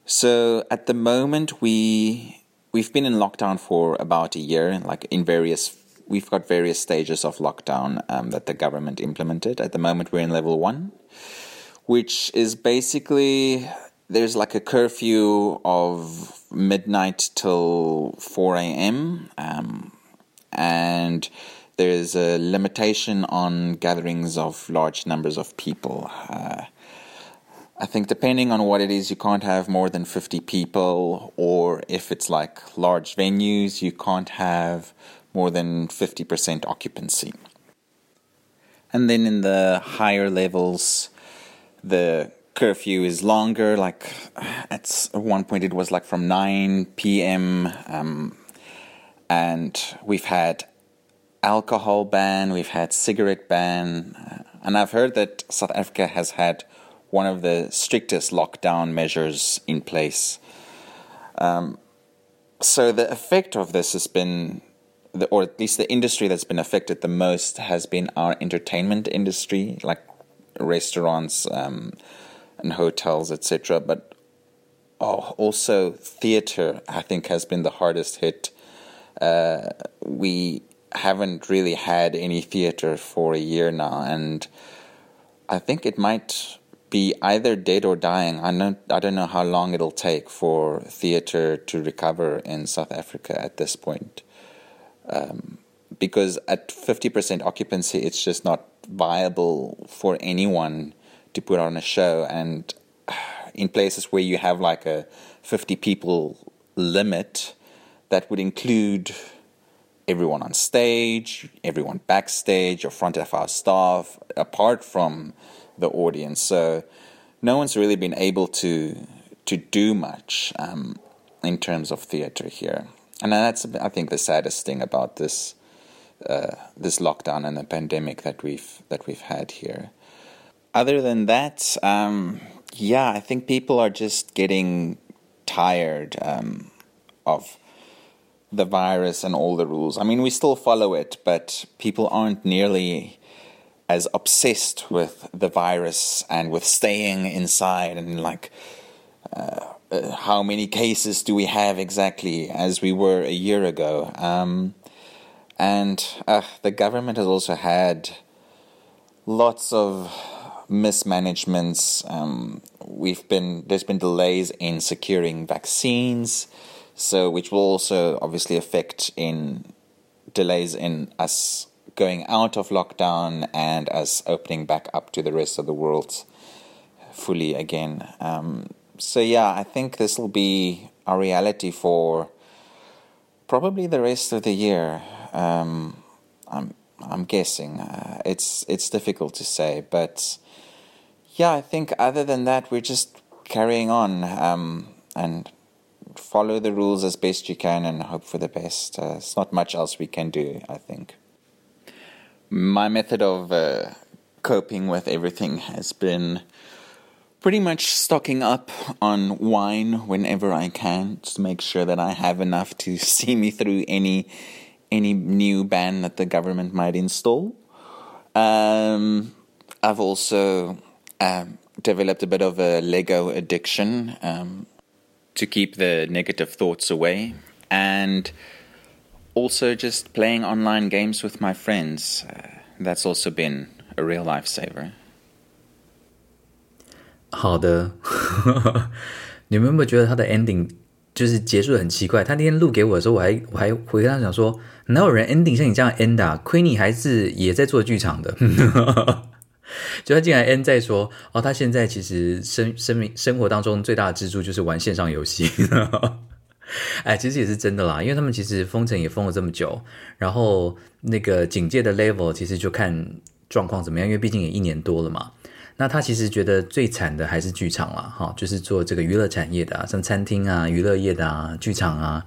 So at the moment we we've been in lockdown for about a year, like in various we've got various stages of lockdown um, that the government implemented. At the moment we're in level one, which is basically there's like a curfew of midnight till 4 a.m. Um, and there's a limitation on gatherings of large numbers of people. Uh, I think depending on what it is, you can't have more than 50 people, or if it's like large venues, you can't have more than 50% occupancy. And then in the higher levels, the curfew is longer. Like at one point, it was like from 9 p.m. Um, and we've had alcohol ban, we've had cigarette ban, uh, and I've heard that South Africa has had one of the strictest lockdown measures in place. Um, so the effect of this has been, the, or at least the industry that's been affected the most has been our entertainment industry, like restaurants um, and hotels, etc. But oh, also theater, I think, has been the hardest hit uh, we haven't really had any theater for a year now, and I think it might be either dead or dying. I know I don't know how long it'll take for theater to recover in South Africa at this point, um, because at fifty percent occupancy, it's just not viable for anyone to put on a show, and in places where you have like a fifty people limit that would include everyone on stage, everyone backstage, or front of our staff, apart from the audience. So no one's really been able to to do much um, in terms of theater here, and that's I think the saddest thing about this uh, this lockdown and the pandemic that we've that we've had here. Other than that, um, yeah, I think people are just getting tired um, of the virus and all the rules. I mean, we still follow it, but people aren't nearly as obsessed with the virus and with staying inside and like uh, uh, how many cases do we have exactly as we were a year ago. Um, and uh, the government has also had lots of mismanagements. Um, we've been there's been delays in securing vaccines so which will also obviously affect in delays in us going out of lockdown and us opening back up to the rest of the world fully again. Um, so yeah, I think this will be our reality for probably the rest of the year. Um, I'm I'm guessing uh, it's it's difficult to say, but yeah, I think other than that, we're just carrying on um, and follow the rules as best you can and hope for the best. Uh, it's not much else we can do, I think. My method of uh, coping with everything has been pretty much stocking up on wine whenever I can to make sure that I have enough to see me through any any new ban that the government might install. Um, I've also um, developed a bit of a Lego addiction. Um, to keep the negative thoughts away. and also just playing online games with my friends. Uh, that's also been a real lifesaver. 好的，你们有没有觉得他的 ending 就是结束的很奇怪？他那天录给我的时候，我还我还回跟他讲说，哪有人 ending 像你这样 end 啊？Queenie 还是也在做剧场的。 就他竟然 end 在说，哦，他现在其实生生命生活当中最大的支柱就是玩线上游戏。哎，其实也是真的啦，因为他们其实封城也封了这么久，然后那个警戒的 level 其实就看状况怎么样，因为毕竟也一年多了嘛。那他其实觉得最惨的还是剧场啦，哈，就是做这个娱乐产业的，啊，像餐厅啊、娱乐业的啊、剧场啊。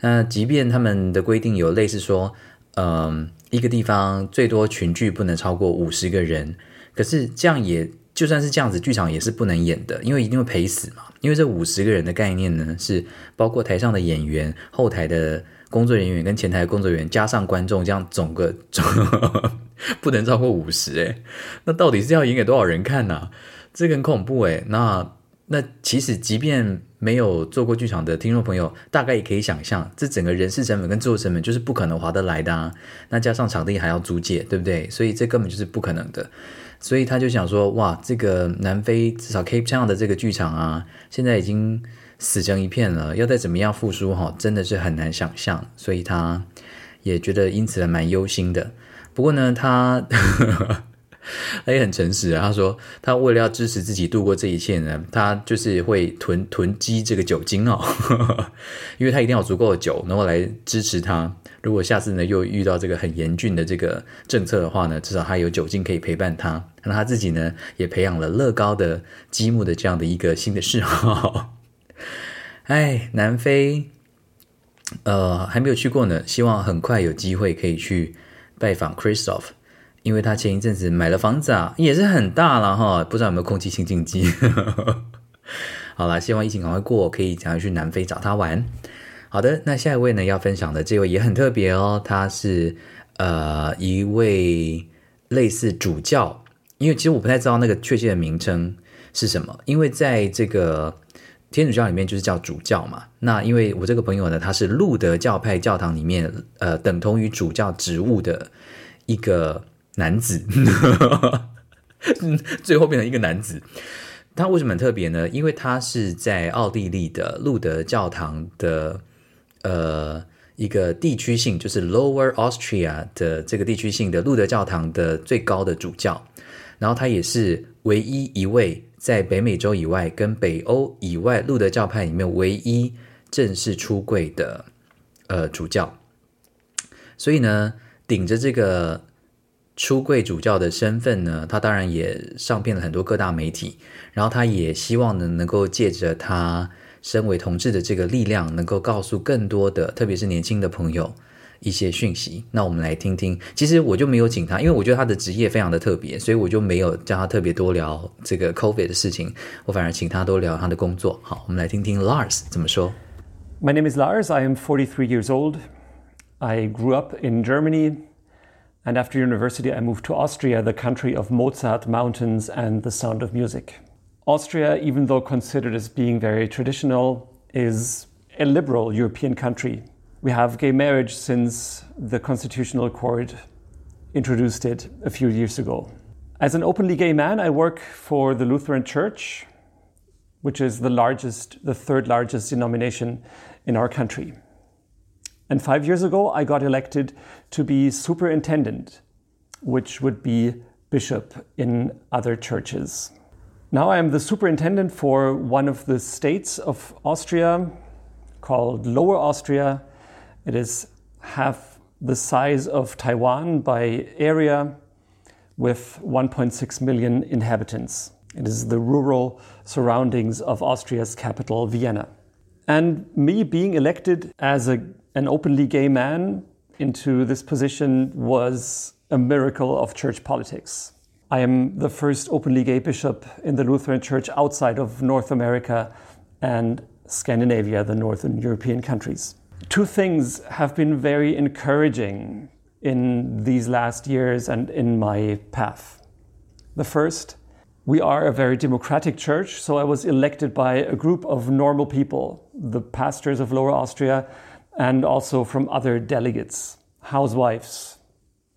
那即便他们的规定有类似说，嗯，一个地方最多群聚不能超过五十个人，可是这样也就算是这样子，剧场也是不能演的，因为一定会赔死嘛。因为这五十个人的概念呢，是包括台上的演员、后台的工作人员跟前台的工作人员，加上观众，这样总个总 不能超过五十诶那到底是要演给多少人看呢？这个很恐怖诶那那其实即便没有做过剧场的听众朋友，大概也可以想象，这整个人事成本跟制作成本就是不可能划得来的啊。那加上场地还要租借，对不对？所以这根本就是不可能的。所以他就想说，哇，这个南非至少 Cape Town 的这个剧场啊，现在已经死成一片了，要再怎么样复苏哈，真的是很难想象。所以他也觉得因此还蛮忧心的。不过呢，他 他也很诚实啊，他说他为了要支持自己度过这一切呢，他就是会囤囤积这个酒精哦，因为他一定要足够的酒，然后来支持他。如果下次呢又遇到这个很严峻的这个政策的话呢，至少他有酒精可以陪伴他。那他自己呢也培养了乐高的积木的这样的一个新的嗜好。哎，南非，呃，还没有去过呢，希望很快有机会可以去拜访 Christoph，因为他前一阵子买了房子啊，也是很大了哈，不知道有没有空气清净机。好了，希望疫情赶快过，可以赶快去南非找他玩。好的，那下一位呢？要分享的这位也很特别哦，他是呃一位类似主教，因为其实我不太知道那个确切的名称是什么，因为在这个天主教里面就是叫主教嘛。那因为我这个朋友呢，他是路德教派教堂里面呃等同于主教职务的一个男子，最后变成一个男子。他为什么很特别呢？因为他是在奥地利的路德教堂的。呃，一个地区性就是 Lower Austria 的这个地区性的路德教堂的最高的主教，然后他也是唯一一位在北美洲以外跟北欧以外路德教派里面唯一正式出柜的呃主教，所以呢，顶着这个出柜主教的身份呢，他当然也上遍了很多各大媒体，然后他也希望呢能够借着他。身为同志的这个力量，能够告诉更多的，特别是年轻的朋友一些讯息。那我们来听听。其实我就没有请他，因为我觉得他的职业非常的特别，所以我就没有叫他特别多聊这个 COVID 的事情。我反而请他多聊他的工作。好，我们来听听 Lars 怎么说。My name is Lars. I am 43 years old. I grew up in Germany. And after university, I moved to Austria, the country of Mozart, mountains, and the sound of music. Austria, even though considered as being very traditional, is a liberal European country. We have gay marriage since the Constitutional Court introduced it a few years ago. As an openly gay man, I work for the Lutheran Church, which is the largest, the third largest denomination in our country. And five years ago, I got elected to be superintendent, which would be bishop in other churches. Now I am the superintendent for one of the states of Austria called Lower Austria. It is half the size of Taiwan by area with 1.6 million inhabitants. It is the rural surroundings of Austria's capital, Vienna. And me being elected as a, an openly gay man into this position was a miracle of church politics. I am the first openly gay bishop in the Lutheran Church outside of North America and Scandinavia, the Northern European countries. Two things have been very encouraging in these last years and in my path. The first, we are a very democratic church, so I was elected by a group of normal people, the pastors of Lower Austria, and also from other delegates, housewives,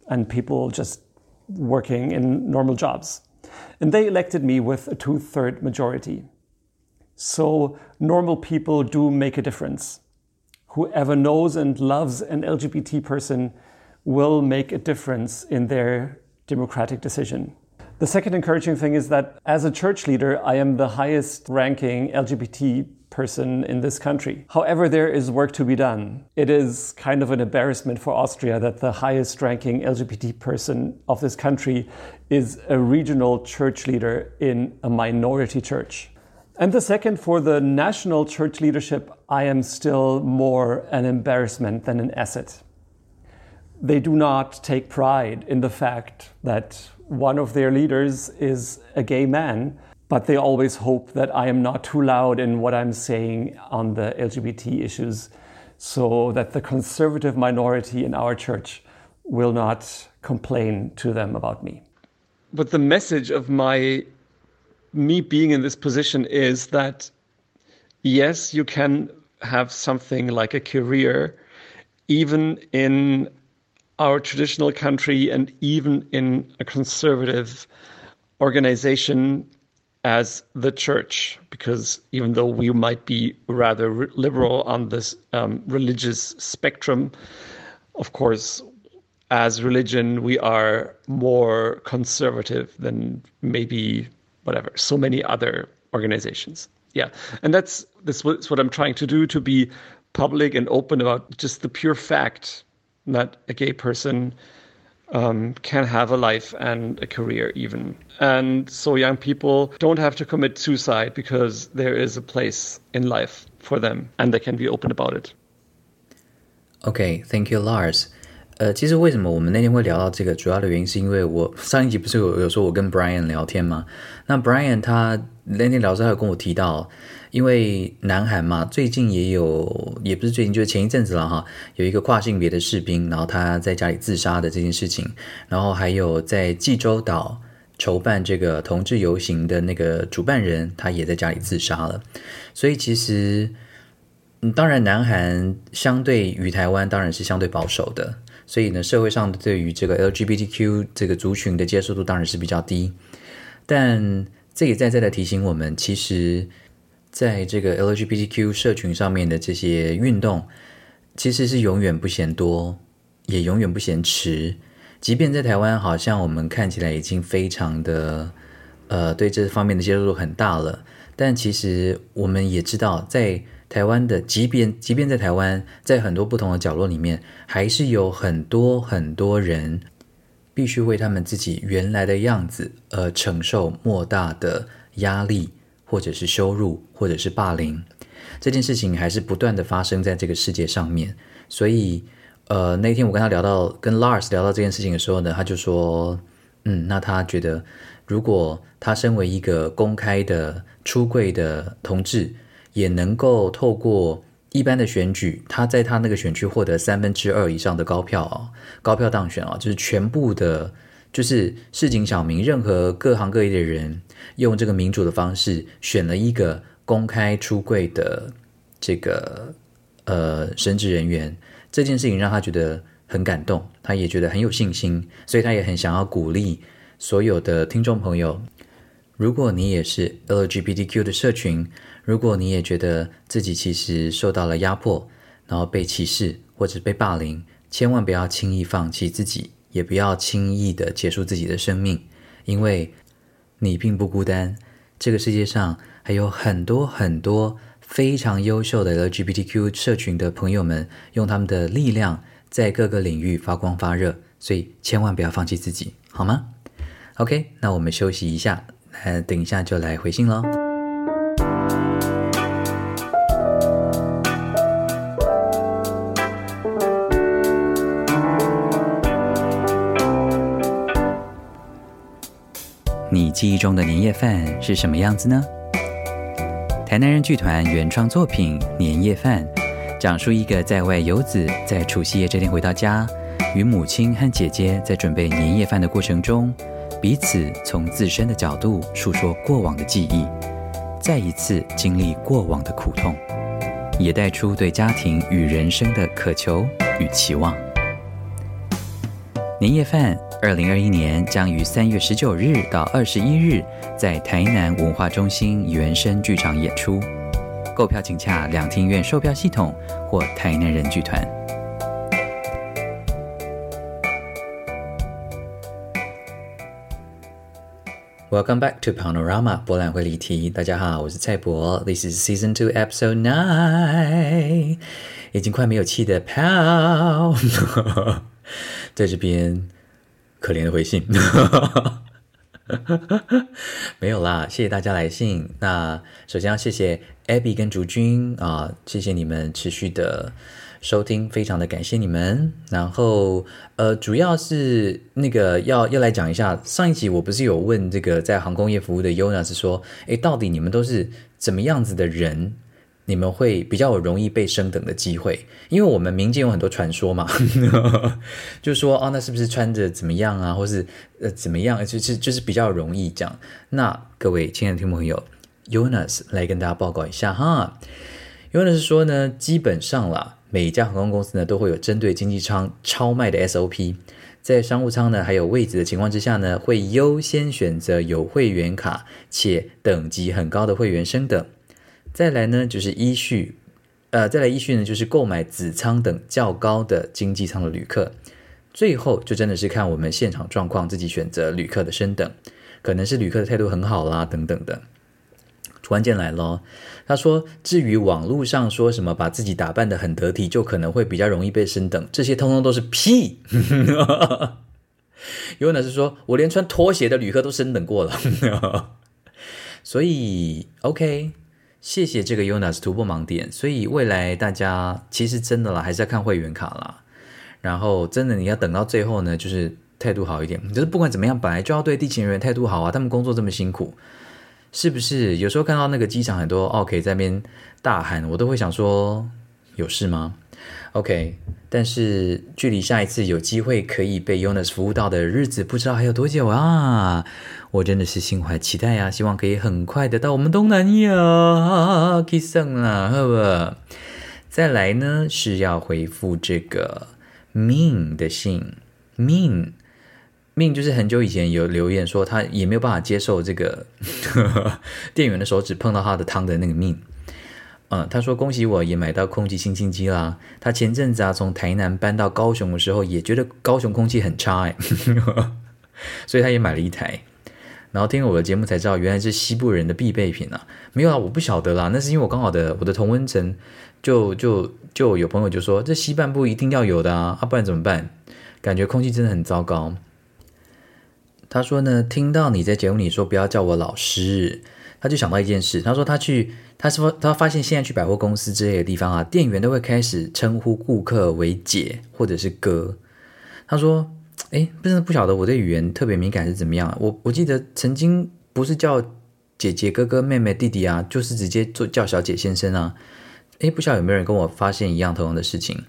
and people just working in normal jobs. And they elected me with a two third majority. So normal people do make a difference. Whoever knows and loves an LGBT person will make a difference in their democratic decision. The second encouraging thing is that as a church leader, I am the highest ranking LGBT person in this country. However, there is work to be done. It is kind of an embarrassment for Austria that the highest ranking LGBT person of this country is a regional church leader in a minority church. And the second, for the national church leadership, I am still more an embarrassment than an asset. They do not take pride in the fact that one of their leaders is a gay man, but they always hope that I am not too loud in what I'm saying on the LGBT issues so that the conservative minority in our church will not complain to them about me. But the message of my me being in this position is that yes, you can have something like a career even in our traditional country and even in a conservative organization as the church, because even though we might be rather liberal on this um, religious spectrum, of course, as religion, we are more conservative than maybe whatever so many other organizations. Yeah, and that's that's what I'm trying to do to be public and open about just the pure fact that a gay person um, can have a life and a career even. And so young people don't have to commit suicide because there is a place in life for them and they can be open about it. Okay, thank you, Lars. 呃，其实为什么我们那天会聊到这个，主要的原因是因为我上一集不是有有说我跟 Brian 聊天吗？那 Brian 他那天聊时，他有跟我提到，因为南韩嘛，最近也有，也不是最近，就是前一阵子了哈，有一个跨性别的士兵，然后他在家里自杀的这件事情，然后还有在济州岛筹办这个同志游行的那个主办人，他也在家里自杀了，所以其实，嗯，当然南韩相对于台湾当然是相对保守的。所以呢，社会上对于这个 LGBTQ 这个族群的接受度当然是比较低，但这也在在的提醒我们，其实在这个 LGBTQ 社群上面的这些运动，其实是永远不嫌多，也永远不嫌迟。即便在台湾，好像我们看起来已经非常的呃对这方面的接受度很大了，但其实我们也知道在。台湾的，即便即便在台湾，在很多不同的角落里面，还是有很多很多人必须为他们自己原来的样子而承受莫大的压力，或者是羞辱，或者是霸凌。这件事情还是不断的发生在这个世界上面。所以，呃，那天我跟他聊到，跟 Lars 聊到这件事情的时候呢，他就说，嗯，那他觉得，如果他身为一个公开的出柜的同志。也能够透过一般的选举，他在他那个选区获得三分之二以上的高票啊，高票当选啊，就是全部的，就是市井小民，任何各行各业的人，用这个民主的方式选了一个公开出柜的这个呃神职人员，这件事情让他觉得很感动，他也觉得很有信心，所以他也很想要鼓励所有的听众朋友，如果你也是 LGBTQ 的社群。如果你也觉得自己其实受到了压迫，然后被歧视或者被霸凌，千万不要轻易放弃自己，也不要轻易的结束自己的生命，因为你并不孤单。这个世界上还有很多很多非常优秀的 LGBTQ 社群的朋友们，用他们的力量在各个领域发光发热，所以千万不要放弃自己，好吗？OK，那我们休息一下，那，等一下就来回信喽。记忆中的年夜饭是什么样子呢？台南人剧团原创作品《年夜饭》，讲述一个在外游子在除夕夜这天回到家，与母亲和姐姐在准备年夜饭的过程中，彼此从自身的角度述说过往的记忆，再一次经历过往的苦痛。也带出对家庭与人生的渴求与期望。年夜饭，二零二一年将于三月十九日到二十一日在台南文化中心原声剧场演出。购票请洽两厅院售票系统或台南人剧团。Welcome back to Panorama 博览会离题。大家好，我是蔡博。This is Season Two Episode Nine。已经快没有气的 Pal，在这边可怜的回信。没有啦，谢谢大家来信。那首先要谢谢 Abby 跟竹君啊，谢谢你们持续的。收听非常的感谢你们，然后呃，主要是那个要要来讲一下上一集我不是有问这个在航空业服务的 Yona 是说，诶，到底你们都是怎么样子的人？你们会比较容易被升等的机会？因为我们民间有很多传说嘛，就说哦，那是不是穿着怎么样啊，或是呃怎么样，就是就是比较容易这样。那各位亲爱的听众朋友，Yonas 来跟大家报告一下哈，Yonas 说呢，基本上啦。每一家航空公司呢，都会有针对经济舱超卖的 SOP，在商务舱呢还有位置的情况之下呢，会优先选择有会员卡且等级很高的会员升等。再来呢就是依序，呃，再来依序呢就是购买子舱等较高的经济舱的旅客。最后就真的是看我们现场状况，自己选择旅客的升等，可能是旅客的态度很好啦，等等的。关键来了，他说：“至于网络上说什么把自己打扮的很得体，就可能会比较容易被升等，这些通通都是屁。有呢是说我连穿拖鞋的旅客都升等过了，所以 OK，谢谢这个 Unas 突破盲点。所以未来大家其实真的啦，还是要看会员卡啦。然后真的你要等到最后呢，就是态度好一点。就是不管怎么样，本来就要对地勤人员态度好啊，他们工作这么辛苦。”是不是有时候看到那个机场很多 OK 在那边大喊，我都会想说有事吗？OK，但是距离下一次有机会可以被 Unis 服务到的日子，不知道还有多久啊！我真的是心怀期待啊，希望可以很快的到我们东南亚 kiss 啦，好不？再来呢是要回复这个 Min 的信，Min。命就是很久以前有留言说他也没有办法接受这个 店员的手指碰到他的汤的那个命，嗯，他说恭喜我也买到空气清新机啦。他前阵子啊从台南搬到高雄的时候也觉得高雄空气很差哎，所以他也买了一台。然后听了我的节目才知道原来是西部人的必备品啊，没有啊，我不晓得啦，那是因为我刚好的我的同温层就就就有朋友就说这西半部一定要有的，啊不然怎么办？感觉空气真的很糟糕。他说呢，听到你在节目里说不要叫我老师，他就想到一件事。他说他去，他说他发现现在去百货公司之类的地方啊，店员都会开始称呼顾客为姐或者是哥。他说，哎，不是不晓得我对语言特别敏感是怎么样。我我记得曾经不是叫姐姐、哥哥、妹妹、弟弟啊，就是直接做叫小姐、先生啊。哎，不晓得有没有人跟我发现一样同样的事情？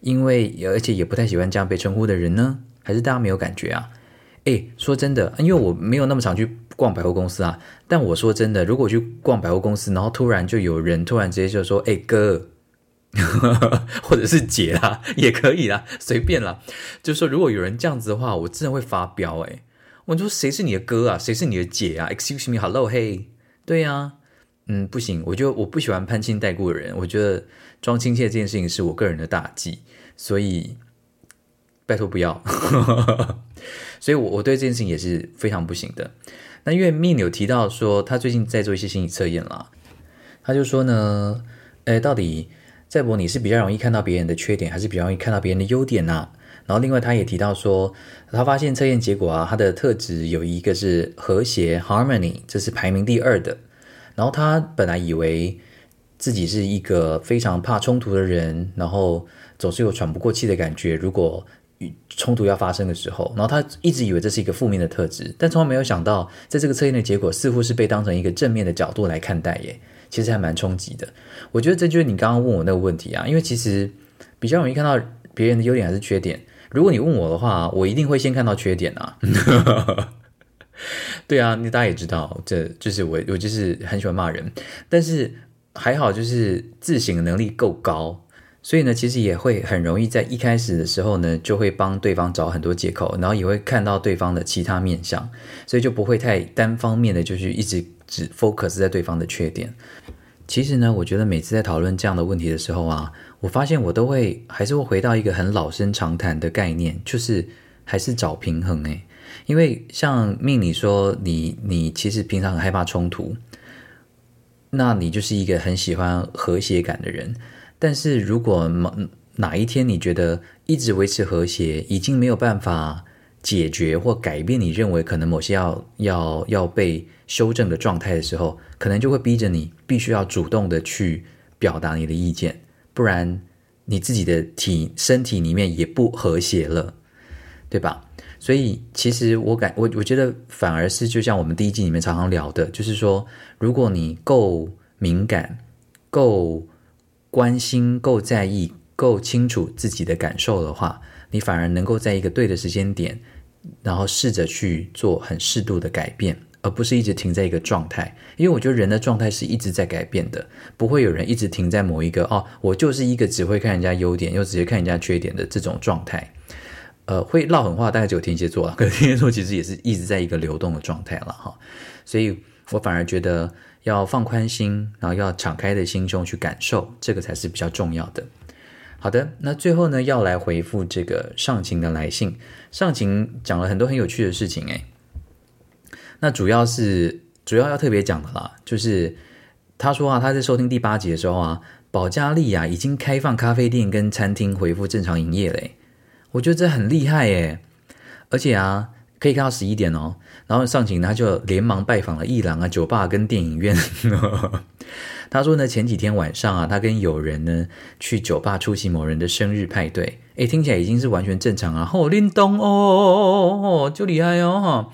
因为而且也不太喜欢这样被称呼的人呢，还是大家没有感觉啊？哎，说真的，因为我没有那么常去逛百货公司啊。但我说真的，如果去逛百货公司，然后突然就有人突然直接就说：“哎，哥，或者是姐啦，也可以啦，随便啦。”就是说，如果有人这样子的话，我真的会发飙。哎，我说谁是你的哥啊？谁是你的姐啊？Excuse me，Hello，Hey，对呀，嗯，不行，我就我不喜欢攀亲带故的人。我觉得装亲切这件事情是我个人的大忌，所以拜托不要。所以，我我对这件事情也是非常不行的。那因为蜜有提到说，他最近在做一些心理测验啦，他就说呢，诶，到底在博你是比较容易看到别人的缺点，还是比较容易看到别人的优点呢？然后，另外他也提到说，他发现测验结果啊，他的特质有一个是和谐 （harmony），这是排名第二的。然后他本来以为自己是一个非常怕冲突的人，然后总是有喘不过气的感觉。如果与冲突要发生的时候，然后他一直以为这是一个负面的特质，但从来没有想到，在这个测验的结果似乎是被当成一个正面的角度来看待耶，其实还蛮冲击的。我觉得这就是你刚刚问我那个问题啊，因为其实比较容易看到别人的优点还是缺点。如果你问我的话，我一定会先看到缺点啊。对啊，你大家也知道，这就是我，我就是很喜欢骂人，但是还好，就是自省能力够高，所以呢，其实也会很容易在一开始的时候呢，就会帮对方找很多借口，然后也会看到对方的其他面相，所以就不会太单方面的就是一直只 focus 在对方的缺点。其实呢，我觉得每次在讨论这样的问题的时候啊，我发现我都会还是会回到一个很老生常谈的概念，就是还是找平衡诶。因为像命理说你你其实平常很害怕冲突，那你就是一个很喜欢和谐感的人。但是如果哪哪一天你觉得一直维持和谐已经没有办法解决或改变你认为可能某些要要要被修正的状态的时候，可能就会逼着你必须要主动的去表达你的意见，不然你自己的体身体里面也不和谐了，对吧？所以其实我感我我觉得反而是就像我们第一季里面常常聊的，就是说，如果你够敏感、够关心、够在意、够清楚自己的感受的话，你反而能够在一个对的时间点，然后试着去做很适度的改变。而不是一直停在一个状态，因为我觉得人的状态是一直在改变的，不会有人一直停在某一个哦，我就是一个只会看人家优点又直接看人家缺点的这种状态。呃，会唠狠话大概只有天蝎座了，可是天蝎座其实也是一直在一个流动的状态了哈。所以我反而觉得要放宽心，然后要敞开的心胸去感受，这个才是比较重要的。好的，那最后呢，要来回复这个上情的来信，上情讲了很多很有趣的事情诶。那主要是主要要特别讲的啦，就是他说啊，他在收听第八集的时候啊，保加利亚已经开放咖啡店跟餐厅恢复正常营业嘞，我觉得这很厉害耶，而且啊，可以看到十一点哦。然后上景他就连忙拜访了伊朗啊酒吧跟电影院。他说呢，前几天晚上啊，他跟友人呢去酒吧出席某人的生日派对，诶，听起来已经是完全正常啊。哦，林东哦，就厉害哦哈。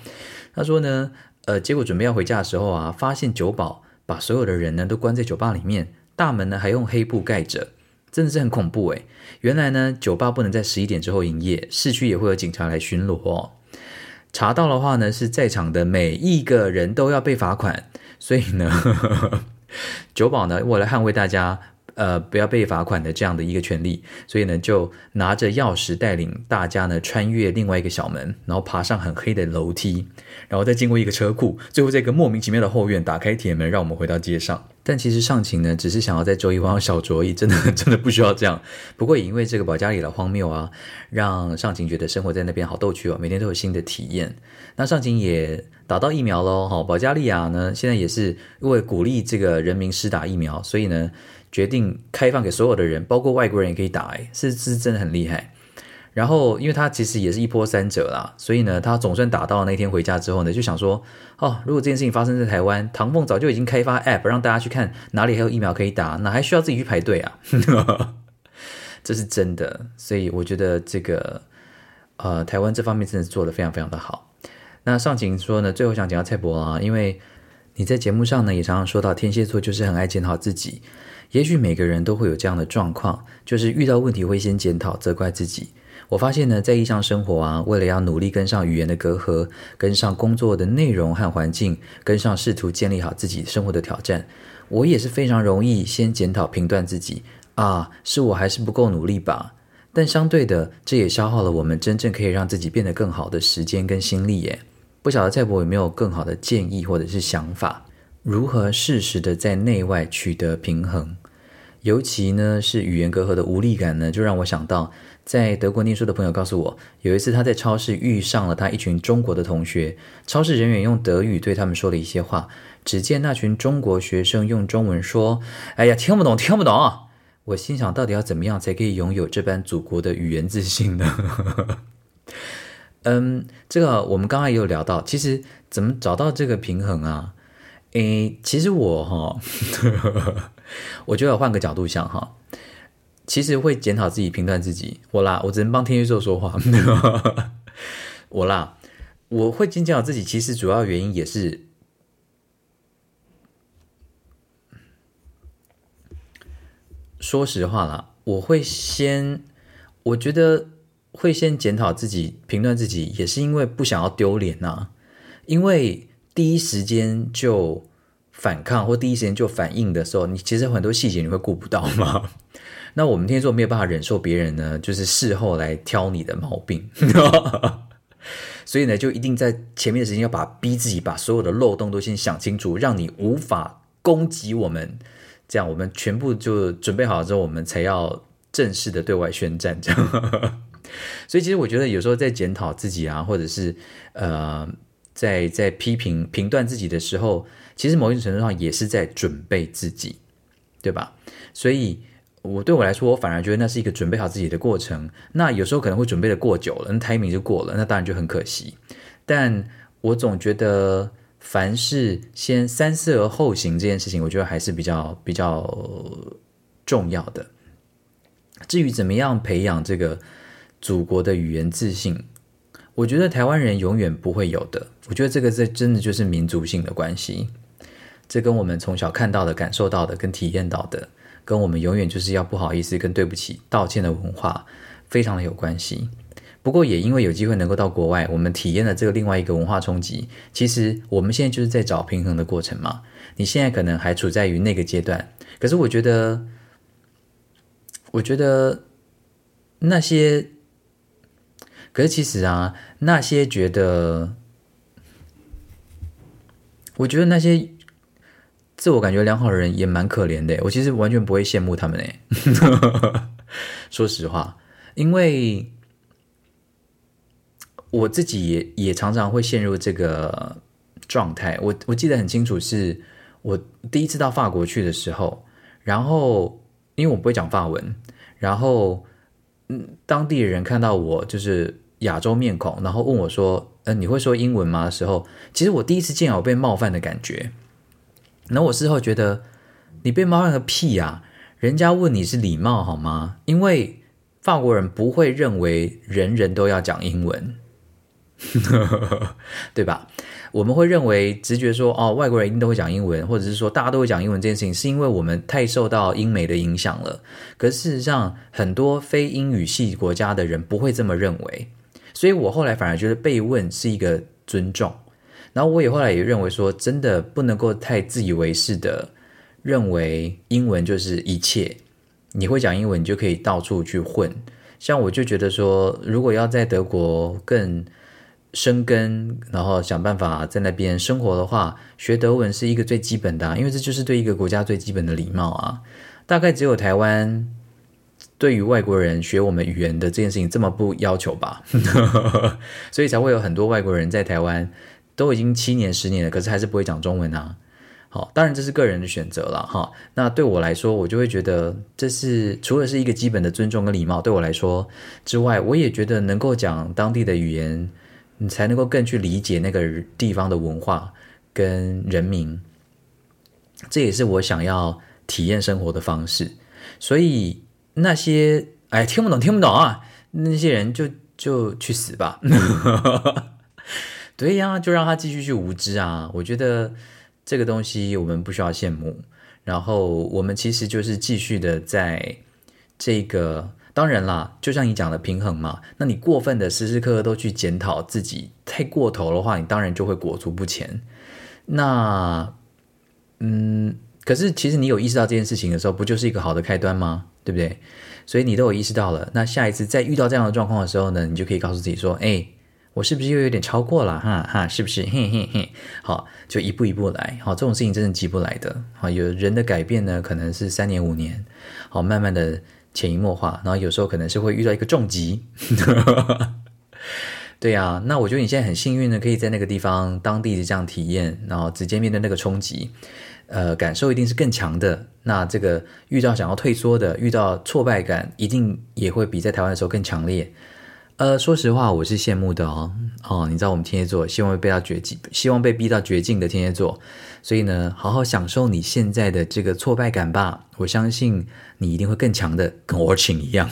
他说呢，呃，结果准备要回家的时候啊，发现酒保把所有的人呢都关在酒吧里面，大门呢还用黑布盖着，真的是很恐怖诶。原来呢，酒吧不能在十一点之后营业，市区也会有警察来巡逻哦。查到的话呢，是在场的每一个人都要被罚款，所以呢，酒保呢为了捍卫大家。呃，不要被罚款的这样的一个权利，所以呢，就拿着钥匙带领大家呢穿越另外一个小门，然后爬上很黑的楼梯，然后再经过一个车库，最后在一个莫名其妙的后院打开铁门，让我们回到街上。但其实上情呢，只是想要在周一晚上小酌一，真的真的不需要这样。不过也因为这个保加利亚的荒谬啊，让上情觉得生活在那边好逗趣哦，每天都有新的体验。那上情也打到疫苗喽，哈，保加利亚呢现在也是因为鼓励这个人民施打疫苗，所以呢。决定开放给所有的人，包括外国人也可以打，哎，是是真的很厉害。然后，因为他其实也是一波三折啦，所以呢，他总算打到那天回家之后呢，就想说，哦，如果这件事情发生在台湾，唐凤早就已经开发 App 让大家去看哪里还有疫苗可以打，哪还需要自己去排队啊？这是真的，所以我觉得这个呃，台湾这方面真的做的非常非常的好。那上景说呢，最后想讲到蔡伯啊，因为你在节目上呢也常常说到天蝎座就是很爱检讨自己。也许每个人都会有这样的状况，就是遇到问题会先检讨、责怪自己。我发现呢，在异乡生活啊，为了要努力跟上语言的隔阂，跟上工作的内容和环境，跟上试图建立好自己生活的挑战，我也是非常容易先检讨、评断自己啊，是我还是不够努力吧？但相对的，这也消耗了我们真正可以让自己变得更好的时间跟心力耶。不晓得蔡博有没有更好的建议或者是想法，如何适时的在内外取得平衡？尤其呢是语言隔阂的无力感呢，就让我想到，在德国念书的朋友告诉我，有一次他在超市遇上了他一群中国的同学，超市人员用德语对他们说了一些话，只见那群中国学生用中文说：“哎呀，听不懂，听不懂。”我心想，到底要怎么样才可以拥有这般祖国的语言自信呢？嗯，这个我们刚刚也有聊到，其实怎么找到这个平衡啊？诶，其实我哈。我觉得换个角度想哈，其实会检讨自己、评断自己。我啦，我只能帮天蝎座说话。我啦，我会检讨自己，其实主要原因也是，说实话啦，我会先，我觉得会先检讨自己、评断自己，也是因为不想要丢脸呐。因为第一时间就。反抗或第一时间就反应的时候，你其实很多细节你会顾不到吗。那我们天蝎座没有办法忍受别人呢，就是事后来挑你的毛病，所以呢，就一定在前面的时间要把逼自己把所有的漏洞都先想清楚，让你无法攻击我们。这样我们全部就准备好了之后，我们才要正式的对外宣战。这样，所以其实我觉得有时候在检讨自己啊，或者是呃，在在批评评断自己的时候，其实某一种程度上也是在准备自己，对吧？所以。我对我来说，我反而觉得那是一个准备好自己的过程。那有时候可能会准备的过久了，那 timing 就过了，那当然就很可惜。但我总觉得，凡事先三思而后行这件事情，我觉得还是比较比较重要的。至于怎么样培养这个祖国的语言自信，我觉得台湾人永远不会有的。我觉得这个这真的就是民族性的关系，这跟我们从小看到的、感受到的、跟体验到的。跟我们永远就是要不好意思、跟对不起、道歉的文化非常的有关系。不过也因为有机会能够到国外，我们体验了这个另外一个文化冲击。其实我们现在就是在找平衡的过程嘛。你现在可能还处在于那个阶段，可是我觉得，我觉得那些，可是其实啊，那些觉得，我觉得那些。自我感觉良好的人也蛮可怜的，我其实完全不会羡慕他们诶。说实话，因为我自己也也常常会陷入这个状态。我我记得很清楚，是我第一次到法国去的时候，然后因为我不会讲法文，然后嗯，当地的人看到我就是亚洲面孔，然后问我说：“嗯，你会说英文吗？”的时候，其实我第一次见有被冒犯的感觉。那我事后觉得，你被冒犯个屁呀！人家问你是礼貌好吗？因为法国人不会认为人人都要讲英文，对吧？我们会认为直觉说，哦，外国人一定都会讲英文，或者是说大家都会讲英文这件事情，是因为我们太受到英美的影响了。可事实上，很多非英语系国家的人不会这么认为，所以我后来反而觉得被问是一个尊重。然后我也后来也认为说，真的不能够太自以为是的认为英文就是一切，你会讲英文你就可以到处去混。像我就觉得说，如果要在德国更生根，然后想办法在那边生活的话，学德文是一个最基本的，因为这就是对一个国家最基本的礼貌啊。大概只有台湾对于外国人学我们语言的这件事情这么不要求吧，所以才会有很多外国人在台湾。都已经七年十年了，可是还是不会讲中文啊。好，当然这是个人的选择了哈。那对我来说，我就会觉得这是除了是一个基本的尊重跟礼貌，对我来说之外，我也觉得能够讲当地的语言，你才能够更去理解那个地方的文化跟人民。这也是我想要体验生活的方式。所以那些哎听不懂听不懂啊，那些人就就去死吧。对呀，就让他继续去无知啊！我觉得这个东西我们不需要羡慕。然后我们其实就是继续的在这个，当然啦，就像你讲的平衡嘛。那你过分的时时刻刻都去检讨自己，太过头的话，你当然就会裹足不前。那，嗯，可是其实你有意识到这件事情的时候，不就是一个好的开端吗？对不对？所以你都有意识到了，那下一次再遇到这样的状况的时候呢，你就可以告诉自己说：“哎。”我是不是又有点超过了？哈哈，是不是？嘿嘿嘿，好，就一步一步来。好，这种事情真的急不来的。好，有人的改变呢，可能是三年五年，好，慢慢的潜移默化，然后有时候可能是会遇到一个重疾。对呀，那我觉得你现在很幸运呢，可以在那个地方当地的这样体验，然后直接面对那个冲击，呃，感受一定是更强的。那这个遇到想要退缩的，遇到挫败感，一定也会比在台湾的时候更强烈。呃，说实话，我是羡慕的哦。哦，你知道我们天蝎座希望被到绝境，希望被逼到绝境的天蝎座，所以呢，好好享受你现在的这个挫败感吧。我相信你一定会更强的，跟我请一样。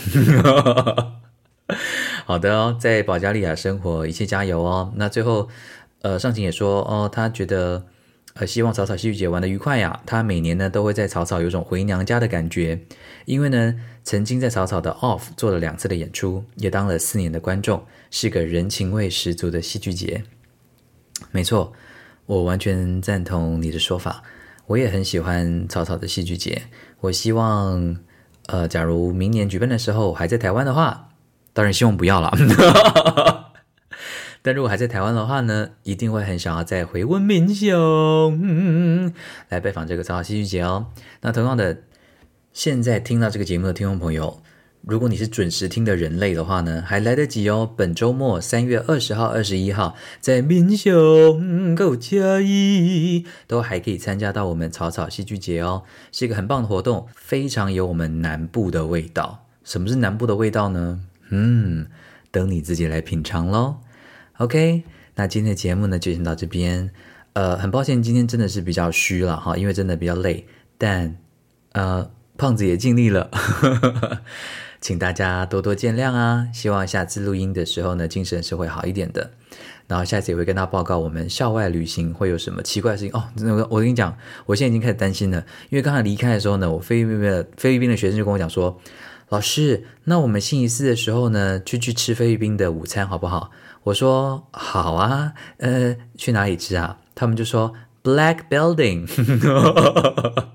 好的哦，在保加利亚生活，一切加油哦。那最后，呃，上晴也说哦，他觉得。呃，希望草草戏剧节玩的愉快呀！他每年呢都会在草草有种回娘家的感觉，因为呢曾经在草草的 Off 做了两次的演出，也当了四年的观众，是个人情味十足的戏剧节。没错，我完全赞同你的说法。我也很喜欢草草的戏剧节。我希望，呃，假如明年举办的时候还在台湾的话，当然希望不要了。但如果还在台湾的话呢，一定会很想要再回温民雄来拜访这个草草戏剧节哦。那同样的，现在听到这个节目的听众朋友。如果你是准时听的人类的话呢，还来得及哦。本周末三月二十号、二十一号，在民雄、够嘉义都还可以参加到我们草草戏剧节哦，是一个很棒的活动，非常有我们南部的味道。什么是南部的味道呢？嗯，等你自己来品尝喽。OK，那今天的节目呢就先到这边。呃，很抱歉今天真的是比较虚了哈，因为真的比较累，但呃，胖子也尽力了。请大家多多见谅啊！希望下次录音的时候呢，精神是会好一点的。然后下次也会跟他报告我们校外旅行会有什么奇怪的事情哦。那个，我跟你讲，我现在已经开始担心了，因为刚才离开的时候呢，我菲律宾的菲律宾的学生就跟我讲说：“老师，那我们星期四的时候呢，去去吃菲律宾的午餐好不好？”我说：“好啊，呃，去哪里吃啊？”他们就说：“Black Building。”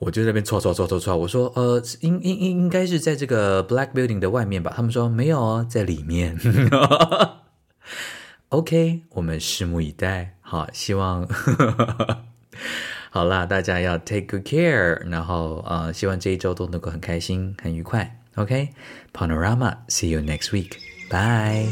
我就在那边戳戳戳戳戳，我说呃，应应应应该是在这个 Black Building 的外面吧？他们说没有哦，在里面。OK，我们拭目以待。好，希望好啦，大家要 take good care，然后呃，希望这一周都能够很开心、很愉快。OK，Panorama，see you next week Bye.